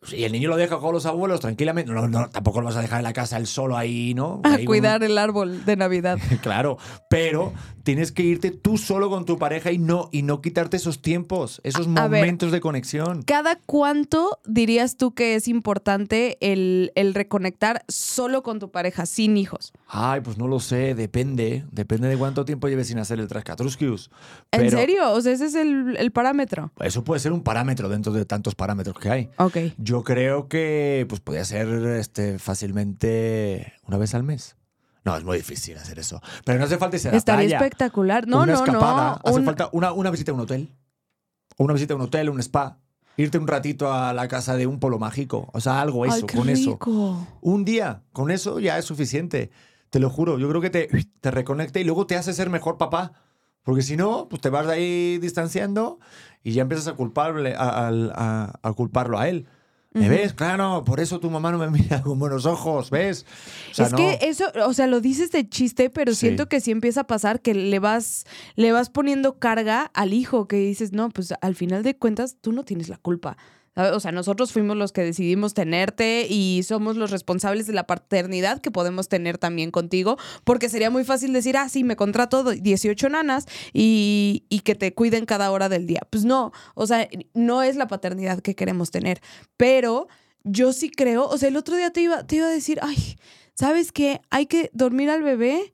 Si el niño lo deja con los abuelos tranquilamente, no, no, tampoco lo vas a dejar en la casa él solo ahí, ¿no? A Ahí cuidar el árbol de Navidad. Claro, pero tienes que irte tú solo con tu pareja y no, y no quitarte esos tiempos, esos A- a ver. momentos de conexión. ¿Cada cuánto dirías tú que es importante el, el reconectar solo con tu pareja, sin hijos? Ay, pues no lo sé, depende. Depende de cuánto tiempo lleves sin hacer el Trascatrusquius. ¿En serio? O sea, ese es el, el parámetro. Eso puede ser un parámetro dentro de tantos parámetros que hay. Ok. Yo creo que pues podría ser este, fácilmente una vez al mes. No, es muy difícil hacer eso. Pero no hace falta a la Estaría playa. espectacular. No, una no, escapada. no. Hace Un- falta una, una visita a un hotel. O una visita a un hotel, un spa. Irte un ratito a la casa de un polo mágico. O sea, algo eso, Ay, qué con eso. rico. Un día, con eso ya es suficiente. Te lo juro. Yo creo que te, te reconecta y luego te hace ser mejor papá. Porque si no, pues te vas de ahí distanciando y ya empiezas a culparle, a, al- a- a culparlo a él. ¿Me ves? Claro, por eso tu mamá no me mira con buenos ojos, ¿ves? O sea, es no. que eso, o sea, lo dices de chiste, pero Sí. siento que sí empieza a pasar que le vas, le vas poniendo carga al hijo, que dices, no, pues al final de cuentas tú no tienes la culpa. O sea, nosotros fuimos los que decidimos tenerte y somos los responsables de la paternidad que podemos tener también contigo, porque sería muy fácil decir, ah, sí, me contrato 18 nanas y, y que te cuiden cada hora del día. Pues no, o sea, no es la paternidad que queremos tener, pero yo sí creo, o sea, el otro día te iba, te iba a decir, ay, ¿sabes qué? Hay que dormir al bebé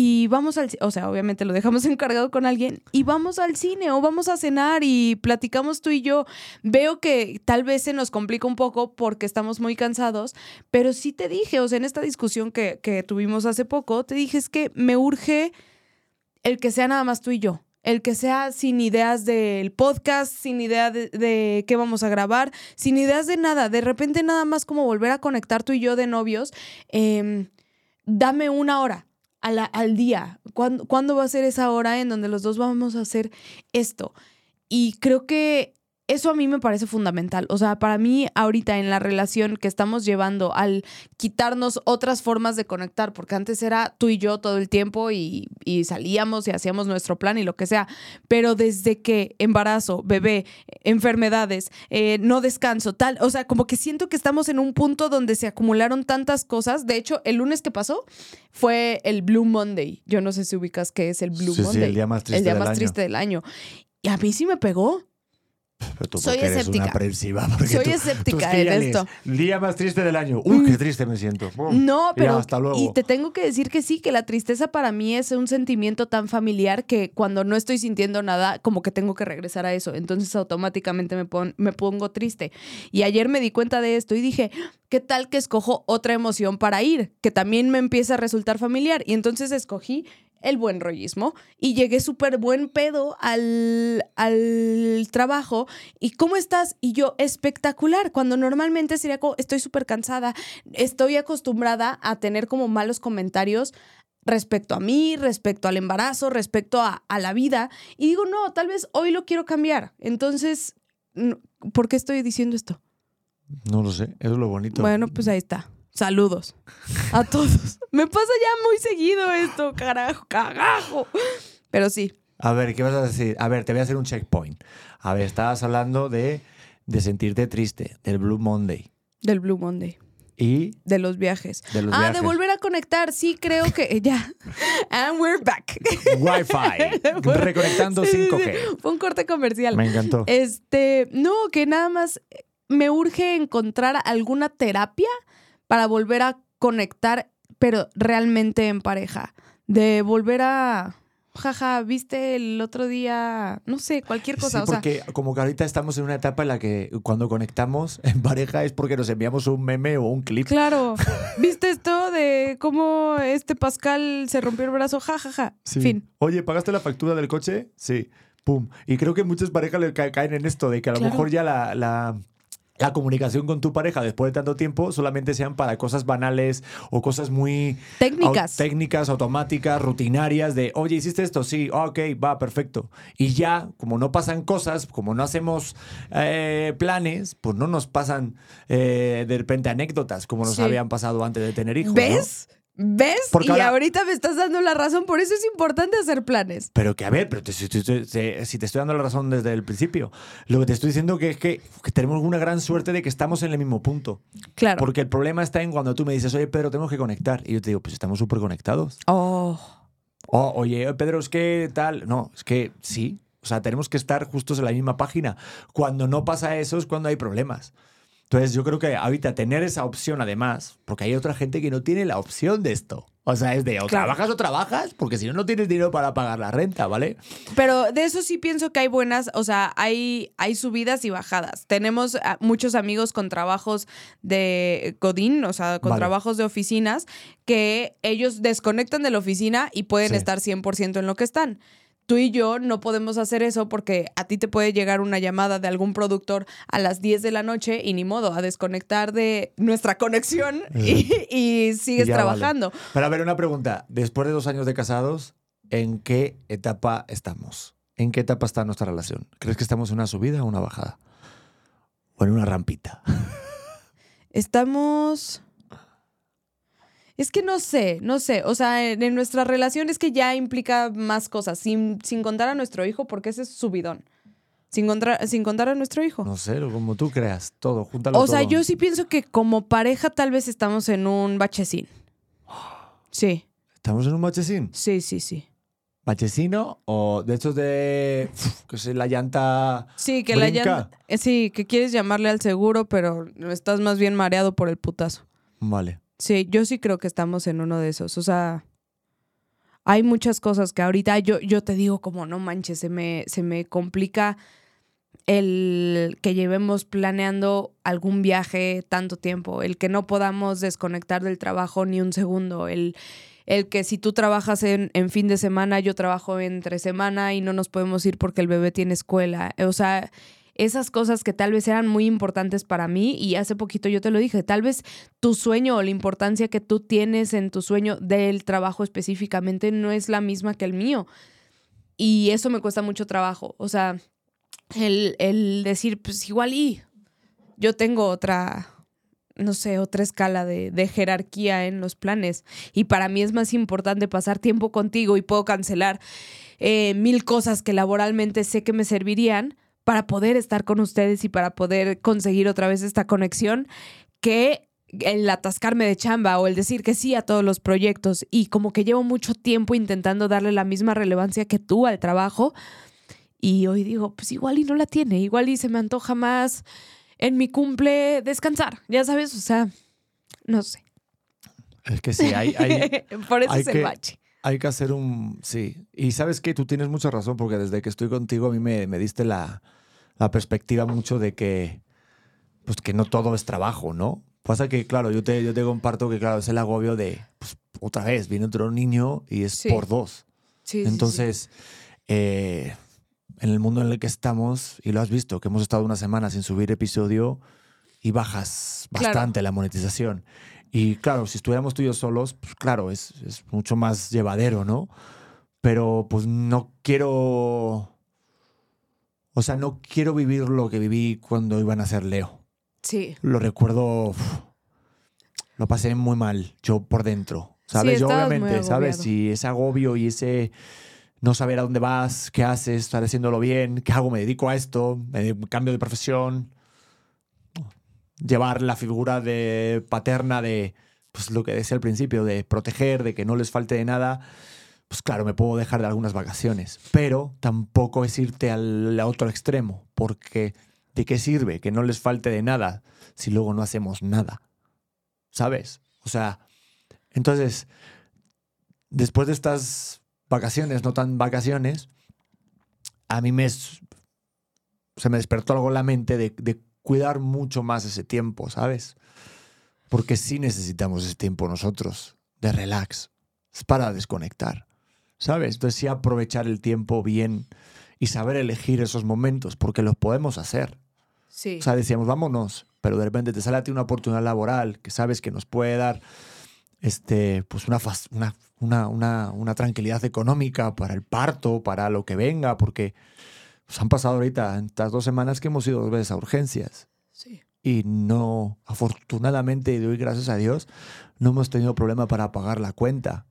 y vamos al, o sea, obviamente lo dejamos encargado con alguien y vamos al cine o vamos a cenar y platicamos tú y yo. Veo que tal vez se nos complica un poco porque estamos muy cansados, pero sí te dije, o sea, en esta discusión que, que tuvimos hace poco, te dije es que me urge el que sea nada más tú y yo. El que sea sin ideas del podcast, sin idea de, de qué vamos a grabar, sin ideas de nada. De repente nada más como volver a conectar tú y yo de novios. Em, dame una hora a la- al día. ¿Cuándo, cuándo va a ser esa hora en donde los dos vamos a hacer esto? Y creo que eso a mí me parece fundamental. O sea, para mí ahorita en la relación que estamos llevando al quitarnos otras formas de conectar, porque antes era tú y yo todo el tiempo y, y salíamos y hacíamos nuestro plan y lo que sea, pero desde que embarazo, bebé, enfermedades, eh, no descanso, tal, o sea, como que siento que estamos en un punto donde se acumularon tantas cosas. De hecho, el lunes que pasó fue el Blue Monday. Yo no sé si ubicas qué es el Blue Sí, sí, Monday. el día más triste El día del más año. triste del año. Y a mí sí me pegó. Pero tú Soy porque eres escéptica. una aprensiva. porque Soy tú- escéptica tú es que en esto. Día más triste del año. Uy, qué triste me siento. No, Ya, pero hasta luego. y te tengo que decir que sí, que la tristeza para mí es un sentimiento tan familiar que cuando no estoy sintiendo nada, como que tengo que regresar a eso. Entonces automáticamente me, pon- me pongo triste. Y ayer me di cuenta de esto y dije, ¿qué tal que escojo otra emoción para ir? Que también me empieza a resultar familiar. Y entonces escogí el buen rollismo y llegué súper buen pedo al, al trabajo. ¿Y cómo estás? Y yo, espectacular, cuando normalmente sería como, estoy súper cansada, estoy acostumbrada a tener como malos comentarios respecto a mí, respecto al embarazo, respecto a, a la vida. Y digo, no, tal vez hoy lo quiero cambiar. Entonces, ¿por qué estoy diciendo esto? No lo sé, eso es lo bonito. Bueno, pues ahí está. Saludos a todos. Me pasa ya muy seguido esto, carajo, cagajo. Pero sí, A ver, ¿qué vas a decir? A ver, te voy a hacer un checkpoint. A ver, estabas hablando de, de sentirte triste, del Blue Monday. del Blue Monday. Y De los viajes. De los ah, viajes. de volver a conectar. Sí, creo que ya. And we're back. Wi-Fi. Reconectando Sí, sí, 5G. sí. Fue un corte comercial. Me encantó. Este, no, que nada más me urge encontrar alguna terapia para volver a conectar, pero realmente en pareja. De volver a. Jaja, viste el otro día, no sé, cualquier cosa. Sí, o sea, porque como que ahorita estamos en una etapa en la que cuando conectamos en pareja es porque nos enviamos un meme o un clip. Claro. ¿Viste esto de cómo este Pascal se rompió el brazo? Ja, ja, ja. Sí. Fin. Oye, ¿pagaste la factura del coche? Sí. Pum. Y creo que muchas parejas le ca- caen en esto, de que a lo Claro. mejor ya la, la, la comunicación con tu pareja después de tanto tiempo solamente sean para cosas banales o cosas muy Técnicas. au- técnicas, automáticas, rutinarias, de, oye, ¿hiciste esto? Sí, Ah, ok, va, perfecto. Y ya, como no pasan cosas, como no hacemos eh, planes, pues no nos pasan eh, de repente anécdotas como nos Sí. habían pasado antes de tener hijos. ¿no? ¿Ves? Porque y ahora- ahorita me estás dando la razón, por eso es importante hacer planes. Pero que a ver, pero te- si, si- si- si te estoy dando la razón desde el principio, lo que te estoy diciendo que es que, que tenemos una gran suerte de que estamos en el mismo punto. Claro. Porque el problema está en cuando tú me dices, oye, Pedro, tenemos que conectar. Y yo te digo, pues estamos súper conectados. Oh. O, oye, Pedro, es que tal. No, es que sí. O sea, tenemos que estar justos en la misma página. Cuando no pasa eso es cuando hay problemas. Entonces, yo creo que ahorita tener esa opción, además, porque hay otra gente que no tiene la opción de esto. O sea, es de o Claro. trabajas o trabajas, porque si no, no tienes dinero para pagar la renta, ¿vale? Pero de eso sí pienso que hay buenas, o sea, hay, hay subidas y bajadas. Tenemos muchos amigos con trabajos de Godín, o sea, con Vale. trabajos de oficinas, que ellos desconectan de la oficina y pueden Sí. estar 100% en lo que están. Tú y yo no podemos hacer eso porque a ti te puede llegar una llamada de algún productor a las 10 de la noche y ni modo, a desconectar de nuestra conexión y, y sigues Y ya vale. trabajando. Pero a ver, una pregunta. Después de dos años de casados, ¿en qué etapa estamos? ¿En qué etapa está nuestra relación? ¿Crees que estamos en una subida o una bajada? ¿O en una rampita? Estamos. Es que no sé, no sé. O sea, en, en nuestra relación es que ya implica más cosas, sin, sin contar a nuestro hijo, porque ese es subidón. Sin, contra- sin contar a nuestro hijo. No sé, lo- como tú creas, todo, júntalo o sea, todo. yo sí pienso que como pareja tal vez estamos en un bachecín. Sí, ¿Estamos en un bachecín? sí, sí, sí. ¿Bachecino o de estos de... que es la llanta... Sí, que la llanta. eh, Sí, que quieres llamarle al seguro, pero estás más bien mareado por el putazo. Vale. Sí, yo sí creo que estamos en uno de esos. O sea, hay muchas cosas que ahorita yo, yo te digo como no manches, se me, se me complica el que llevemos planeando algún viaje tanto tiempo, el que no podamos desconectar del trabajo ni un segundo, el, el que si tú trabajas en, en, fin de semana, yo trabajo entre semana y no nos podemos ir porque el bebé tiene escuela. O sea, esas cosas que tal vez eran muy importantes para mí y hace poquito yo te lo dije, tal vez tu sueño o la importancia que tú tienes en tu sueño del trabajo específicamente no es la misma que el mío. Y eso me cuesta mucho trabajo. O sea, el, el decir, pues igual y yo tengo otra, no sé, otra escala de, jerarquía en los planes. Y para mí es más importante pasar tiempo contigo y puedo cancelar eh, mil cosas que laboralmente sé que me servirían para poder estar con ustedes y para poder conseguir otra vez esta conexión que el atascarme de chamba o el decir que sí a todos los proyectos y como que llevo mucho tiempo intentando darle la misma relevancia que tú al trabajo y hoy digo, pues igual y no la tiene, igual y se me antoja más en mi cumple descansar, ya sabes, o sea, no sé. Es que sí, hay... hay Por eso hay es el que- bache. Hay que hacer un... Sí. Y sabes que tú tienes mucha razón porque desde que estoy contigo a mí me, me diste la, la perspectiva mucho de que, pues que no todo es trabajo, ¿no? Pasa que, claro, yo te, yo te comparto que, claro, es el agobio de, pues, otra vez, viene otro niño y es Sí. por dos. Sí, sí, sí. Entonces, eh, en el mundo en el que estamos, y lo has visto, que hemos estado una semana sin subir episodio y bajas Claro. bastante la monetización. Y claro, si estuviéramos tú y yo solos, pues claro, es, es mucho más llevadero, ¿no? Pero pues no quiero... O sea, no quiero vivir lo que viví cuando iban a ser Leo. Sí. Lo recuerdo... uf, lo pasé muy mal, yo por dentro. ¿Sabes? Sí, yo obviamente, ¿sabes? Y ese agobio y ese no saber a dónde vas, qué haces, estar haciéndolo bien, qué hago, me dedico a esto, me cambio de profesión. Llevar la figura de paterna de, pues lo que decía al principio, de proteger, de que no les falte de nada. Pues claro, me puedo dejar de algunas vacaciones, pero tampoco es irte al otro extremo, porque ¿de qué sirve que no les falte de nada si luego no hacemos nada? ¿Sabes? O sea, entonces, después de estas vacaciones, no tan vacaciones, a mí me se me despertó algo en la mente de, de cuidar mucho más ese tiempo, ¿sabes? Porque sí necesitamos ese tiempo nosotros de relax. Es para desconectar, ¿sabes? Entonces sí aprovechar el tiempo bien y saber elegir esos momentos, porque los podemos hacer. Sí. O sea, decíamos, vámonos, pero de repente te sale a ti una oportunidad laboral que sabes que nos puede dar este, pues una, una, una, una, tranquilidad económica para el parto, para lo que venga, porque pues, han pasado ahorita estas dos semanas que hemos ido dos veces a urgencias sí. y no, afortunadamente, y doy gracias a Dios, no hemos tenido problema para pagar la cuenta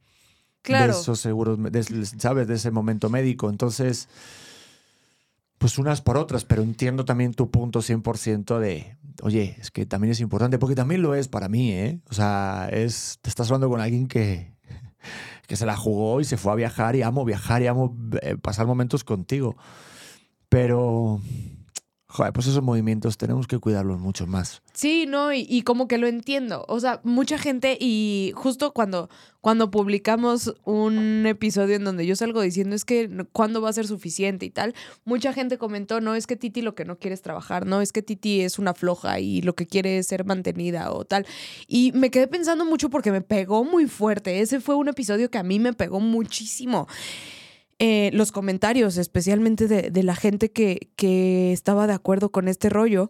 Claro. de esos seguros, de ¿sabes? De ese momento médico. Entonces, pues unas por otras, pero entiendo también tu punto 100% de, oye, es que también es importante, porque también lo es para mí, ¿eh? O sea, es, te estás hablando con alguien que, que se la jugó y se fue a viajar y amo viajar y amo eh, pasar momentos contigo. Pero, joder, pues esos movimientos tenemos que cuidarlos mucho más. Sí, no, y, como que lo entiendo. O sea, mucha gente, y justo cuando, cuando publicamos un episodio en donde yo salgo diciendo es que cuándo va a ser suficiente y tal, mucha gente comentó, no, es que Titi lo que no quiere es trabajar, no, es que Titi es una floja y lo que quiere es ser mantenida o tal. Y me quedé pensando mucho porque me pegó muy fuerte. Ese fue un episodio que a mí me pegó muchísimo. Eh, los comentarios, especialmente de, la gente que, que estaba de acuerdo con este rollo.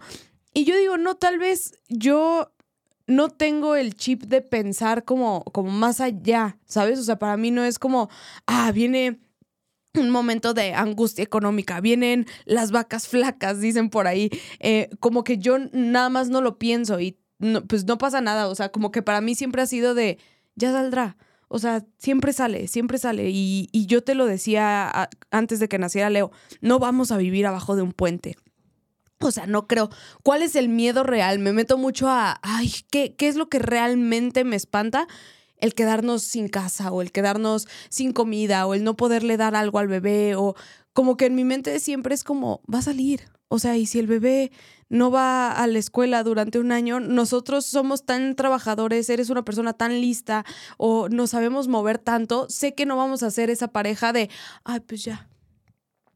Y yo digo, no, tal vez yo no tengo el chip de pensar como, como más allá, ¿sabes? O sea, para mí no es como, ah, viene un momento de angustia económica, vienen las vacas flacas, dicen por ahí, Eh, como que yo nada más no lo pienso y no- pues no pasa nada, o sea, como que para mí siempre ha sido de, ya saldrá, o sea, siempre sale, siempre sale. Y, y yo te lo decía antes de que naciera Leo, no vamos a vivir abajo de un puente. O sea, no creo. ¿Cuál es el miedo real? Me meto mucho a, ay, ¿qué, qué es lo que realmente me espanta? El quedarnos sin casa o el quedarnos sin comida o el no poderle dar algo al bebé o como que en mi mente siempre es como, va a salir. O sea, y si el bebé no va a la escuela durante un año, nosotros somos tan trabajadores, eres una persona tan lista o nos sabemos mover tanto, sé que no vamos a ser esa pareja de, ay, pues ya,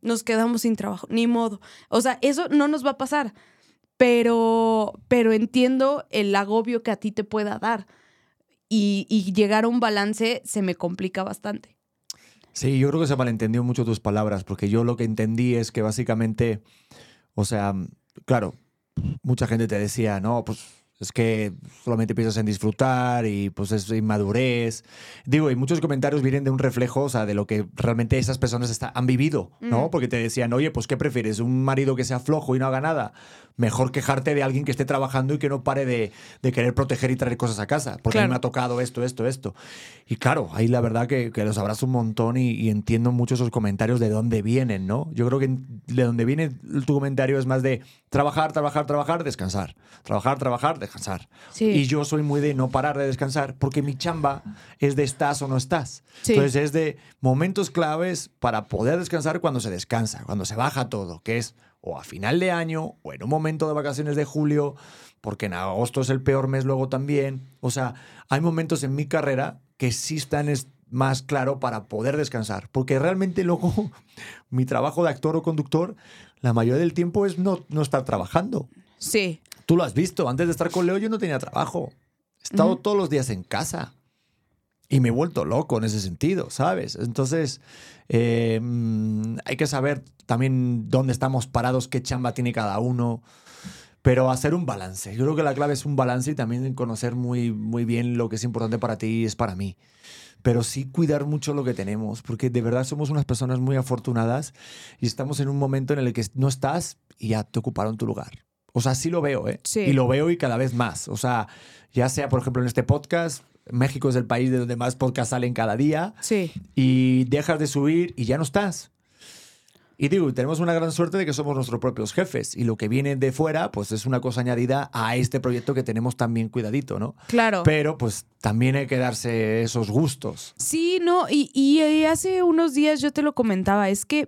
nos quedamos sin trabajo, ni modo. O sea, eso no nos va a pasar, pero, pero entiendo el agobio que a ti te pueda dar y, y llegar a un balance se me complica bastante. Sí, yo creo que se malentendió mucho tus palabras, porque yo lo que entendí es que básicamente, o sea, claro, mucha gente te decía, no, pues es que solamente piensas en disfrutar y pues es inmadurez. Digo, y muchos comentarios vienen de un reflejo, o sea, de lo que realmente esas personas está, han vivido, ¿no? Porque te decían, oye, pues ¿qué prefieres? ¿Un marido que sea flojo y no haga nada? Mejor quejarte de alguien que esté trabajando y que no pare de, de querer proteger y traer cosas a casa, porque a mí me ha tocado esto, esto, esto. Y claro, ahí la verdad que, que los abrazo un montón y, y, entiendo mucho esos comentarios de dónde vienen, ¿no? Yo creo que de dónde viene tu comentario es más de trabajar, trabajar, trabajar, descansar. Trabajar, trabajar, descansar. Sí. Y yo soy muy de no parar de descansar porque mi chamba es de estás o no estás. Sí. Entonces es de momentos claves para poder descansar cuando se descansa, cuando se baja todo, que es o a final de año o en un momento de vacaciones de julio, porque en agosto es el peor mes luego también. O sea, hay momentos en mi carrera que sí están es- más claro para poder descansar, porque realmente luego mi trabajo de actor o conductor, la mayoría del tiempo es no, no estar trabajando. Sí, Tú lo has visto, antes de estar con Leo yo no tenía trabajo. He estado todos los días en casa. Y me he vuelto loco en ese sentido, ¿sabes? Entonces, eh, mm, hay que saber también dónde estamos parados, qué chamba tiene cada uno, pero hacer un balance. Yo creo que la clave es un balance y también conocer muy, muy bien lo que es importante para ti y es para mí. Pero sí cuidar mucho lo que tenemos, porque de verdad somos unas personas muy afortunadas y estamos en un momento en el que no estás y ya te ocuparon tu lugar. O sea, sí lo veo, ¿eh? Sí. Y lo veo y cada vez más. O sea, ya sea, por ejemplo, en este podcast, México es el país de donde más podcasts salen cada día sí. y dejas de subir y ya no estás. Y digo, tenemos una gran suerte de que somos nuestros propios jefes y lo que viene de fuera, pues es una cosa añadida a este proyecto que tenemos también cuidadito, ¿no? Claro. Pero pues también hay que darse esos gustos. Sí, no, y, y, y hace unos días yo te lo comentaba, es que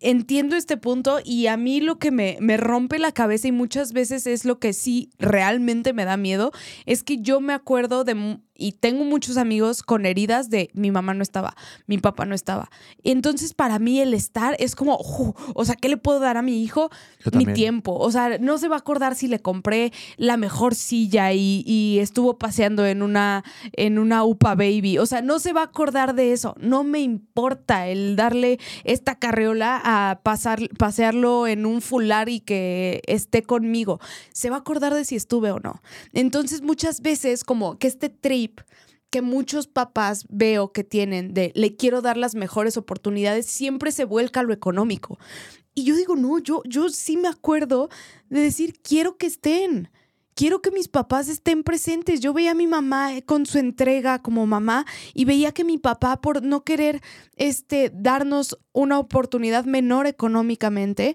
entiendo este punto y a mí lo que me, me rompe la cabeza y muchas veces es lo que sí realmente me da miedo, es que yo me acuerdo de, y tengo muchos amigos con heridas de mi mamá no estaba, mi papá no estaba. Entonces para mí el estar es como, " Ju", o sea, ¿qué le puedo dar a mi hijo? Mi tiempo. O sea, no se va a acordar si le compré la mejor silla y, y estuvo paseando en una, en una UPA baby. O sea, no se va a acordar de eso. No me importa el darle esta carriola a pasar, pasearlo en un fular y que esté conmigo. Se va a acordar de si estuve o no. Entonces, muchas veces, como que este trip que muchos papás veo que tienen de le quiero dar las mejores oportunidades, siempre se vuelca a lo económico. Y yo digo, no, yo, yo sí me acuerdo de decir, quiero que estén. Quiero que mis papás estén presentes. Yo veía a mi mamá eh, con su entrega como mamá y veía que mi papá, por no querer este, darnos una oportunidad menor económicamente,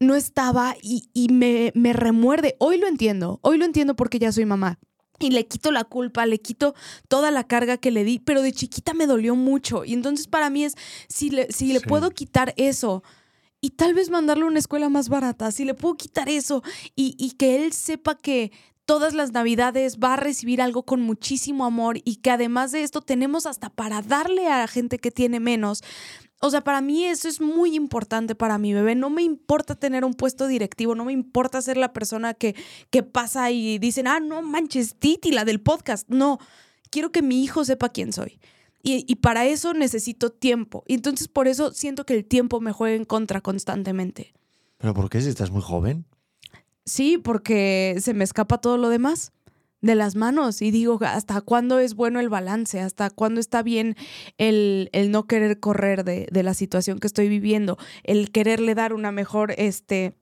no estaba y, y me, me remuerde. Hoy lo entiendo, hoy lo entiendo porque ya soy mamá. Y le quito la culpa, le quito toda la carga que le di, pero de chiquita me dolió mucho. Y entonces para mí es, si le, si le puedo quitar eso y tal vez mandarle a una escuela más barata, si le puedo quitar eso y, y que él sepa que todas las navidades va a recibir algo con muchísimo amor y que además de esto tenemos hasta para darle a la gente que tiene menos. O sea, para mí eso es muy importante para mi bebé. No me importa tener un puesto directivo, no me importa ser la persona que, que pasa y dicen, ah, no manches, Titi, la del podcast. No, quiero que mi hijo sepa quién soy. Y, y para eso necesito tiempo. Y entonces por eso siento que el tiempo me juega en contra constantemente. ¿Pero por qué si estás muy joven? Sí, porque se me escapa todo lo demás de las manos y digo, ¿hasta cuándo es bueno el balance? ¿Hasta cuándo está bien el, el no querer correr de, de la situación que estoy viviendo? El quererle dar una mejor, este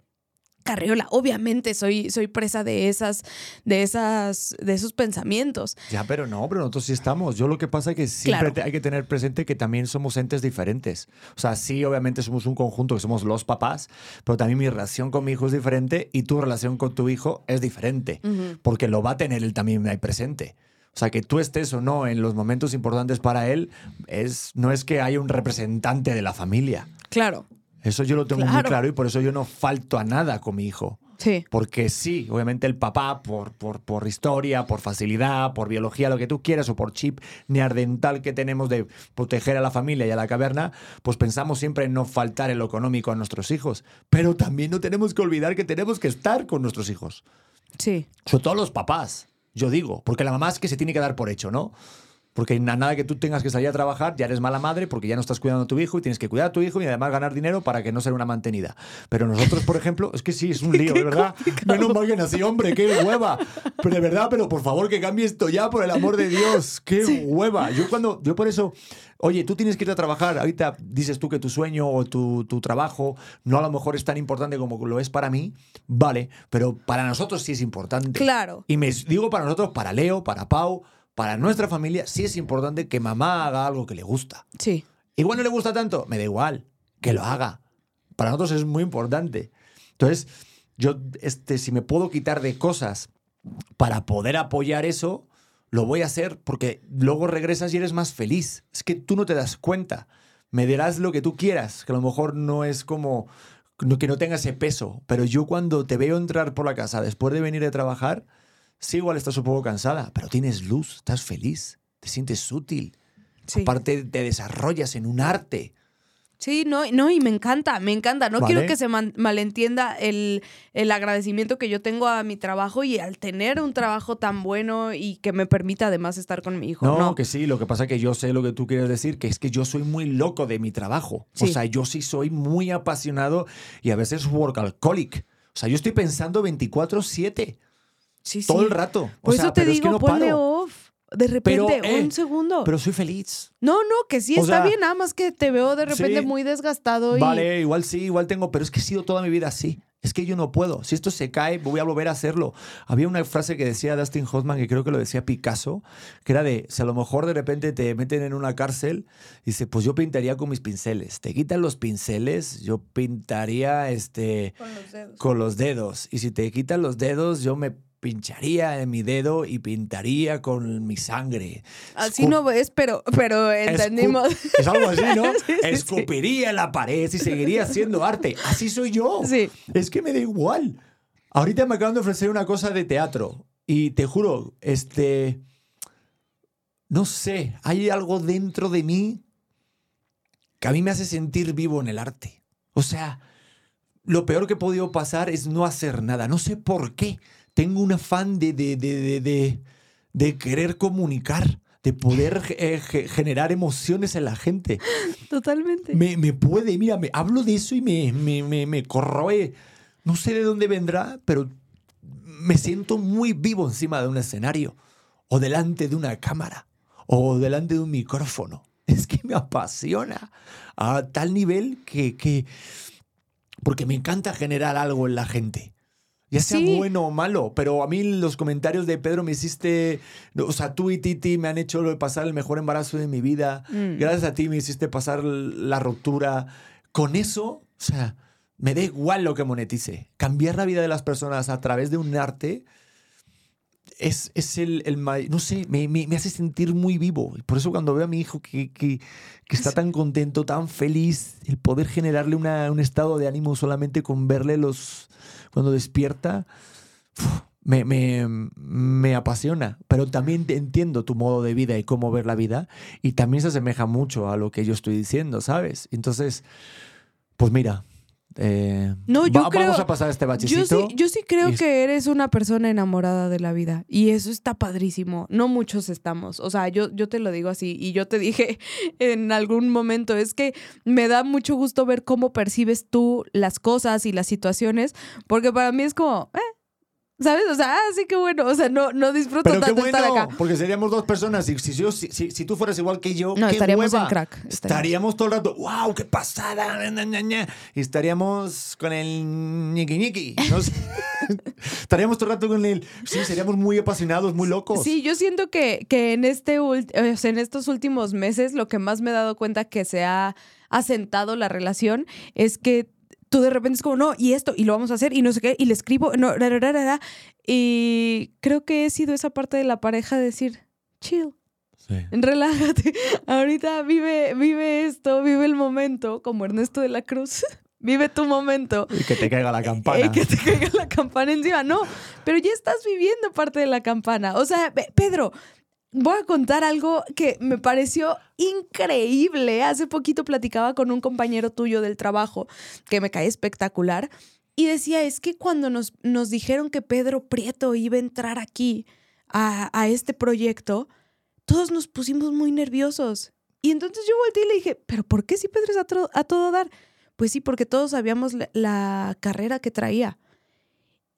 carriola. Obviamente soy, soy presa de esas, de esas, de esos pensamientos. Ya, pero no, pero nosotros sí estamos. Yo lo que pasa es que siempre Claro. hay que tener presente que también somos entes diferentes. O sea, sí, obviamente somos un conjunto que somos los papás, pero también mi relación con mi hijo es diferente y tu relación con tu hijo es diferente, porque lo va a tener él también ahí presente. O sea, que tú estés o no en los momentos importantes para él, es, no es que haya un representante de la familia. Claro. Eso yo lo tengo muy Claro. claro y por eso yo no falto a nada con mi hijo. Sí. Porque sí, obviamente el papá, por, por, por historia, por facilidad, por biología, lo que tú quieras, o por chip neardental que tenemos de proteger a la familia y a la caverna, pues pensamos siempre en no faltar en lo económico a nuestros hijos. Pero también no tenemos que olvidar que tenemos que estar con nuestros hijos. Sí. Sobre todo los papás, yo digo, porque la mamá es que se tiene que dar por hecho, ¿no? Porque na- nada que tú tengas que salir a trabajar, ya eres mala madre porque ya no estás cuidando a tu hijo y tienes que cuidar a tu hijo y además ganar dinero para que no sea una mantenida. Pero nosotros, por ejemplo, es que sí, es un lío, de verdad. Menos mal que nací, hombre, qué hueva. Pero de verdad, pero por favor que cambie esto ya, por el amor de Dios, qué hueva. Yo cuando, yo por eso, oye, tú tienes que ir a trabajar, ahorita dices tú que tu sueño o tu, tu trabajo no a lo mejor es tan importante como lo es para mí, vale, pero para nosotros sí es importante. Claro. Y me digo para nosotros, para Leo, para Pau, para nuestra familia, sí es importante que mamá haga algo que le gusta. Sí. Igual no le gusta tanto, me da igual, que lo haga. Para nosotros es muy importante. Entonces, yo, este, si me puedo quitar de cosas para poder apoyar eso, lo voy a hacer porque luego regresas y eres más feliz. Es que tú no te das cuenta. Me dirás lo que tú quieras, que a lo mejor no es como que no tenga ese peso, pero yo cuando te veo entrar por la casa después de venir de trabajar, sí, igual estás un poco cansada, pero tienes luz, estás feliz, te sientes útil. Sí. Aparte, te desarrollas en un arte. Sí, no, no, y me encanta, me encanta. No Vale. quiero que se malentienda el, el agradecimiento que yo tengo a mi trabajo y al tener un trabajo tan bueno y que me permita además estar con mi hijo. No, No, que sí, lo que pasa es que yo sé lo que tú quieres decir, que es que yo soy muy loco de mi trabajo. O Sí. sea, yo sí soy muy apasionado y a veces workaholic. O sea, yo estoy pensando 24/7, sí, sí. todo el rato. O Por sea, eso te pero es digo, que no ponle paro. off. De repente, Pero, eh, un segundo. Pero soy feliz. no, no, que sí o está sea, bien, nada más que te veo de repente sí. muy desgastado y. Vale, igual sí, igual tengo, pero es que he sido toda mi vida así. Es que yo no puedo. Si esto se cae, voy a volver a hacerlo. Había una frase que decía Dustin Hoffman, que creo que lo decía Picasso, que era de, si a lo mejor de repente te meten en una cárcel, dice, pues yo pintaría con mis pinceles. Te quitan los pinceles, yo pintaría este, Con los dedos. con los dedos. Y si te quitan los dedos, yo me pincharía en mi dedo y pintaría con mi sangre. Así Escu- no ves, pero, pero Escu- entendimos. Es algo así, ¿no? Sí, sí, sí. Escupiría en la pared y seguiría haciendo arte. Así soy yo. Sí. Es que me da igual. Ahorita me acaban de ofrecer una cosa de teatro y te juro, este, no sé, hay algo dentro de mí que a mí me hace sentir vivo en el arte. O sea, lo peor que he podido pasar es no hacer nada. No sé por qué. Tengo un afán de, de, de, de, querer comunicar, de poder eh, ge- generar emociones en la gente. Totalmente. Me, me puede, mira, me hablo de eso y me, me, me, me corroe. No sé de dónde vendrá, pero me siento muy vivo encima de un escenario, o delante de una cámara, o delante de un micrófono. Es que me apasiona a tal nivel que, que porque me encanta generar algo en la gente. Ya sea Sí. bueno o malo, pero a mí los comentarios de Pedro me hiciste, o sea, tú y Titi me han hecho pasar el mejor embarazo de mi vida. Mm. Gracias a ti me hiciste pasar la ruptura. Con eso, o sea, me da igual lo que monetice. Cambiar la vida de las personas a través de un arte es, es el, el no sé, me, me- me hace sentir muy vivo. Y por eso cuando veo a mi hijo que, que- que está tan contento, tan feliz, el poder generarle una- un estado de ánimo solamente con verle los cuando despierta, me, me- me apasiona. Pero también entiendo tu modo de vida y cómo ver la vida. Y también se asemeja mucho a lo que yo estoy diciendo, ¿sabes? Entonces, pues mira. Eh, No, yo va- creo- Vamos a pasar este bachecito. Yo sí, yo sí creo y- que eres una persona enamorada de la vida y eso está padrísimo. No muchos estamos. O sea, yo, yo te lo digo así y yo te dije en algún momento, es que me da mucho gusto ver cómo percibes tú las cosas y las situaciones, porque para mí es como, eh, ¿sabes? O sea, ah, sí que bueno, o sea, no, no disfruto Pero qué tanto bueno, estar acá. porque seríamos dos personas. Y si, yo- si, si- si tú fueras igual que yo, No, qué estaríamos hueva. en crack, estaríamos. Estaríamos todo el rato, wow, qué pasada. ña, ña, ña, ña". Y estaríamos con el ñiqui ñiqui. No estaríamos todo el rato con el. Sí, seríamos muy apasionados, muy locos. Sí, yo siento que, que en, este ult- o sea, en estos últimos meses lo que más me he dado cuenta que se ha asentado la relación es que tú de repente es como, no, y esto, y lo vamos a hacer, y no sé qué, y le escribo, no, ra, ra, ra, y creo que he sido esa parte de la pareja de decir, chill, Sí. relájate, ahorita vive, vive esto, vive el momento, como Ernesto de la Cruz. vive tu momento. Y que te caiga la campana. Y que te caiga la campana encima. No, pero ya estás viviendo parte de la campana. O sea, Pedro, voy a contar algo que me pareció increíble. Hace poquito platicaba con un compañero tuyo del trabajo que me cae espectacular y decía, es que cuando nos, nos dijeron que Pedro Prieto iba a entrar aquí a, a este proyecto, todos nos pusimos muy nerviosos. Y entonces yo volteé y le dije, pero ¿por qué si Pedro es a, todo dar? Pues sí, porque todos sabíamos la carrera que traía.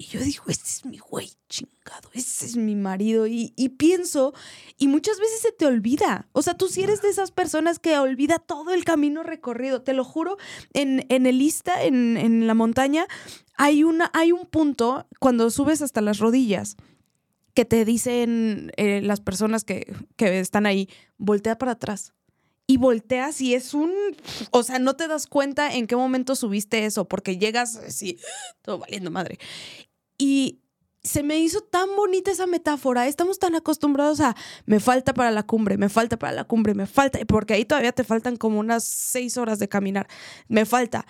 Y yo digo, este es mi güey chingado, ese es mi marido. Y, y, pienso, y muchas veces se te olvida. O sea, tú sí eres de esas personas que olvida todo el camino recorrido. Te lo juro, en, en el Ista, en, en la montaña, hay, una, hay un punto cuando subes hasta las rodillas que te dicen eh, las personas que, que están ahí, voltea para atrás y volteas y es un, o sea, no te das cuenta en qué momento subiste eso, porque llegas así, todo valiendo madre. Y se me hizo tan bonita esa metáfora. Estamos tan acostumbrados a me falta para la cumbre, me falta para la cumbre, me falta, porque ahí todavía te faltan como unas seis horas de caminar, me falta.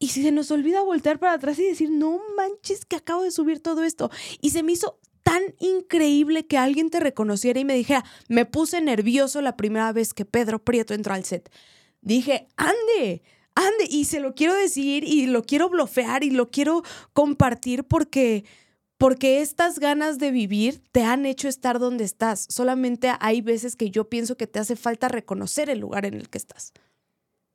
Y si se nos olvida voltear para atrás y decir, no manches que acabo de subir todo esto. Y se me hizo tan increíble que alguien te reconociera y me dijera, me puse nervioso la primera vez que Pedro Prieto entró al set. Dije, ande, ande, y se lo quiero decir y lo quiero blofear y lo quiero compartir porque, porque estas ganas de vivir te han hecho estar donde estás. Solamente hay veces que yo pienso que te hace falta reconocer el lugar en el que estás.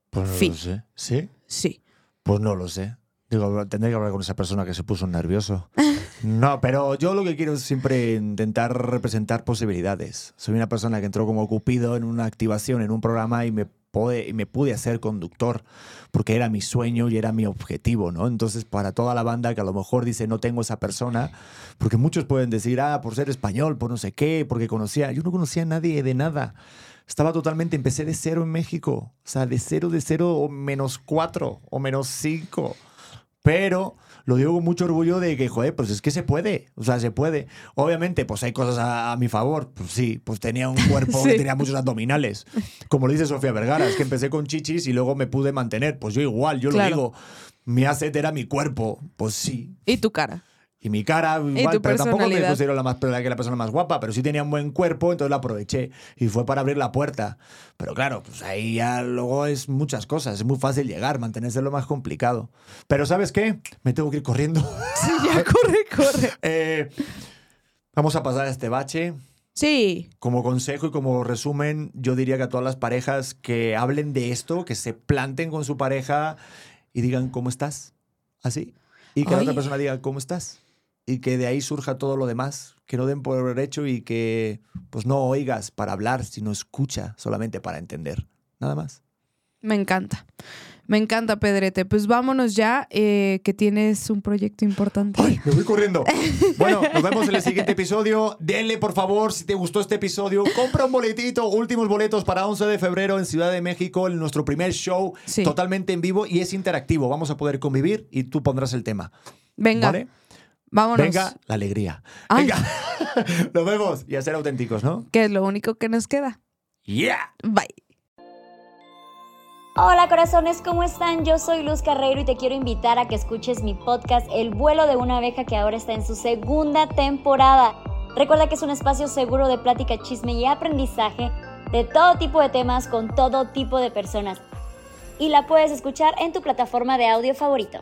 Pues no Fin. lo sé. ¿Sí? Sí. Pues no lo sé. Digo, tendré que hablar con esa persona que se puso nervioso. No, pero yo lo que quiero es siempre intentar representar posibilidades. Soy una persona que entró como cupido en una activación, en un programa y me, pude, me pude hacer conductor porque era mi sueño y era mi objetivo, ¿no? Entonces, para toda la banda que a lo mejor dice no tengo esa persona, porque muchos pueden decir, ah, por ser español, por no sé qué, porque conocía, yo no conocía a nadie de nada. Estaba totalmente, empecé de cero en México, o sea, de cero, de cero, o menos cuatro, o menos cinco. Pero lo digo con mucho orgullo de que, joder, pues es que se puede. O sea, se puede. Obviamente, pues hay cosas a, a mi favor. Pues sí, pues tenía un cuerpo que tenía muchos abdominales. Como lo dice Sofía Vergara, es que empecé con chichis y luego me pude mantener. Pues yo igual, yo Claro. lo digo. Mi asset era mi cuerpo. Pues sí. Y tu cara. Y mi cara, igual, pero tampoco me considero la más que la persona más guapa, pero sí tenía un buen cuerpo, entonces la aproveché. Y fue para abrir la puerta. Pero claro, pues ahí ya luego es muchas cosas. Es muy fácil llegar, mantenerse es lo más complicado. Pero ¿sabes qué? Me tengo que ir corriendo. Sí, ya corre, corre. Eh, vamos a pasar a este bache. Sí. Como consejo y como resumen, yo diría que a todas las parejas que hablen de esto, que se planten con su pareja y digan, ¿cómo estás? Así. Y que la otra persona diga, ¿cómo estás? Y que de ahí surja todo lo demás, que no den por hecho y que pues no oigas para hablar, sino escucha solamente para entender. Nada más. Me encanta. Me encanta, Pedrete. Pues vámonos ya, eh, que tienes un proyecto importante. ¡Ay, me voy corriendo! Bueno, nos vemos en el siguiente episodio. Denle, por favor, si te gustó este episodio, compra un boletito. Últimos boletos para 11 de febrero en Ciudad de México, en nuestro primer show, Sí. totalmente en vivo y es interactivo. Vamos a poder convivir y tú pondrás el tema. Venga, ¿Vale? Vámonos. Venga, la alegría. Ay. Venga, nos vemos y a ser auténticos, ¿no? Que es lo único que nos queda. ¡Yeah! Bye. Hola corazones, ¿cómo están? Yo soy Luz Carreiro y te quiero invitar a que escuches mi podcast El vuelo de una abeja que ahora está en su segunda temporada. Recuerda que es un espacio seguro de plática, chisme y aprendizaje de todo tipo de temas con todo tipo de personas. Y la puedes escuchar en tu plataforma de audio favorito.